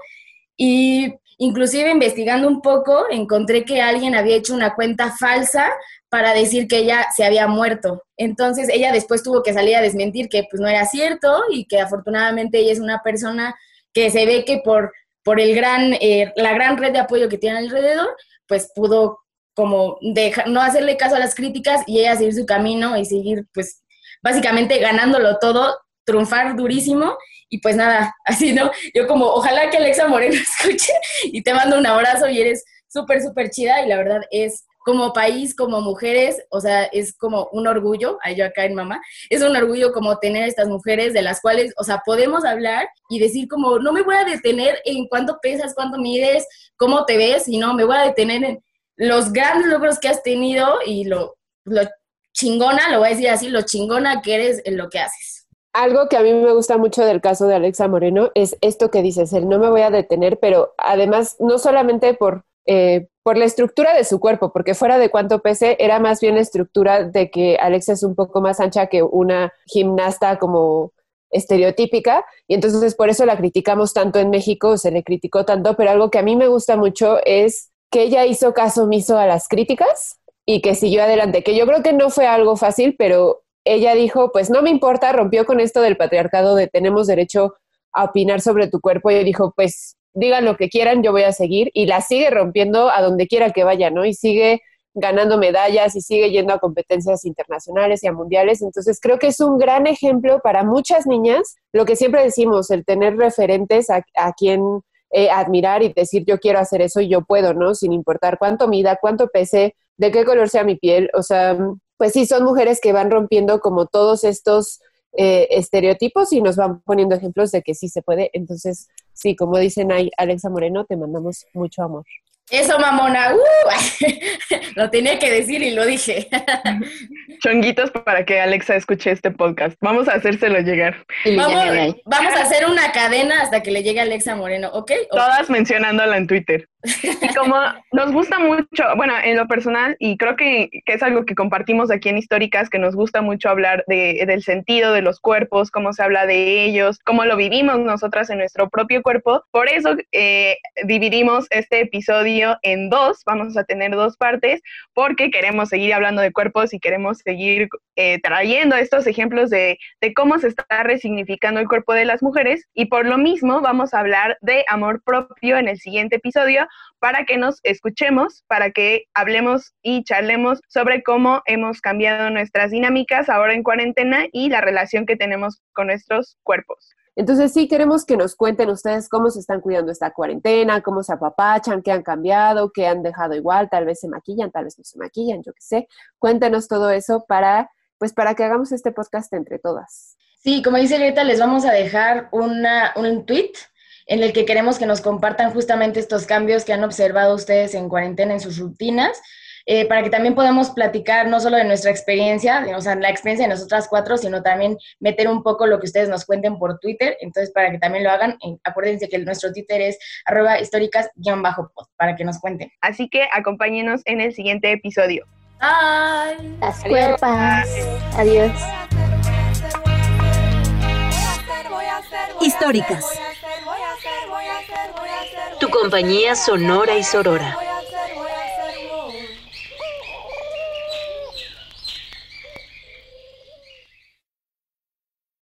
y inclusive investigando un poco encontré que alguien había hecho una cuenta falsa para decir que ella se había muerto. Entonces ella después tuvo que salir a desmentir que pues no era cierto y que afortunadamente ella es una persona que se ve que por, por el gran, eh, la gran red de apoyo que tiene alrededor, pues pudo como dejar, no hacerle caso a las críticas y ella seguir su camino y seguir pues básicamente ganándolo todo, triunfar durísimo y pues nada, [LAUGHS] así, ¿no? Yo como, ojalá que Alexa Moreno [LAUGHS] escuche y te mando un abrazo y eres súper, súper chida y la verdad es como país, como mujeres, o sea, es como un orgullo, ahí yo acá en mamá, es un orgullo como tener estas mujeres de las cuales, o sea, podemos hablar y decir como, no me voy a detener en cuánto pesas, cuánto mides, cómo te ves, sino me voy a detener en los grandes logros que has tenido y lo, lo chingona, lo voy a decir así, lo chingona que eres en lo que haces. Algo que a mí me gusta mucho del caso de Alexa Moreno es esto que dices, el no me voy a detener, pero además no solamente por eh, por la estructura de su cuerpo, porque fuera de cuánto pese, era más bien la estructura de que Alexa es un poco más ancha que una gimnasta como estereotípica, y entonces por eso la criticamos tanto en México, se le criticó tanto, pero algo que a mí me gusta mucho es que ella hizo caso omiso a las críticas y que siguió adelante, que yo creo que no fue algo fácil, pero ella dijo, pues no me importa, rompió con esto del patriarcado de tenemos derecho a opinar sobre tu cuerpo y dijo, pues digan lo que quieran, yo voy a seguir y la sigue rompiendo a donde quiera que vaya, ¿no? Y sigue ganando medallas y sigue yendo a competencias internacionales y a mundiales. Entonces creo que es un gran ejemplo para muchas niñas, lo que siempre decimos, el tener referentes a, quien eh, admirar y decir yo quiero hacer eso y yo puedo, ¿no? Sin importar cuánto mida, cuánto pese, de qué color sea mi piel. O sea, pues sí, son mujeres que van rompiendo como todos estos eh, estereotipos y nos van poniendo ejemplos de que sí se puede. Entonces, sí, como dicen ahí, Alexa Moreno, te mandamos mucho amor. Eso, mamona. Uh, [LAUGHS] lo tenía que decir y lo dije. [LAUGHS] Chonguitos para que Alexa escuche este podcast. Vamos a hacérselo llegar. Vamos, a hacer una cadena hasta que le llegue Alexa Moreno, ¿ok? Todas mencionándola en Twitter. Y como nos gusta mucho, bueno, en lo personal, y creo que, es algo que compartimos aquí en Históricas, que nos gusta mucho hablar de, del sentido de los cuerpos, cómo se habla de ellos, cómo lo vivimos nosotras en nuestro propio cuerpo. Por eso eh, dividimos este episodio en dos, vamos a tener dos partes, porque queremos seguir hablando de cuerpos y queremos seguir eh, trayendo estos ejemplos de, de cómo se está resignificando el cuerpo de las mujeres. Y por lo mismo vamos a hablar de amor propio en el siguiente episodio para que nos escuchemos, para que hablemos y charlemos sobre cómo hemos cambiado nuestras dinámicas ahora en cuarentena y la relación que tenemos con nuestros cuerpos. Entonces sí queremos que nos cuenten ustedes cómo se están cuidando esta cuarentena, cómo se apapachan, qué han cambiado, qué han dejado igual, tal vez se maquillan, tal vez no se maquillan, yo qué sé. Cuéntenos todo eso para, pues para que hagamos este podcast entre todas. Sí, como dice Greta, les vamos a dejar una, un tweet en el que queremos que nos compartan justamente estos cambios que han observado ustedes en cuarentena en sus rutinas, eh, para que también podamos platicar no solo de nuestra experiencia, o sea, la experiencia de nosotras cuatro, sino también meter un poco lo que ustedes nos cuenten por Twitter. Entonces, para que también lo hagan, acuérdense que nuestro Twitter es arroba históricas-post, para que nos cuenten. Así que acompáñenos en el siguiente episodio. Bye. Las cuerpas. Adiós. Históricas. Tu compañía sonora y sorora.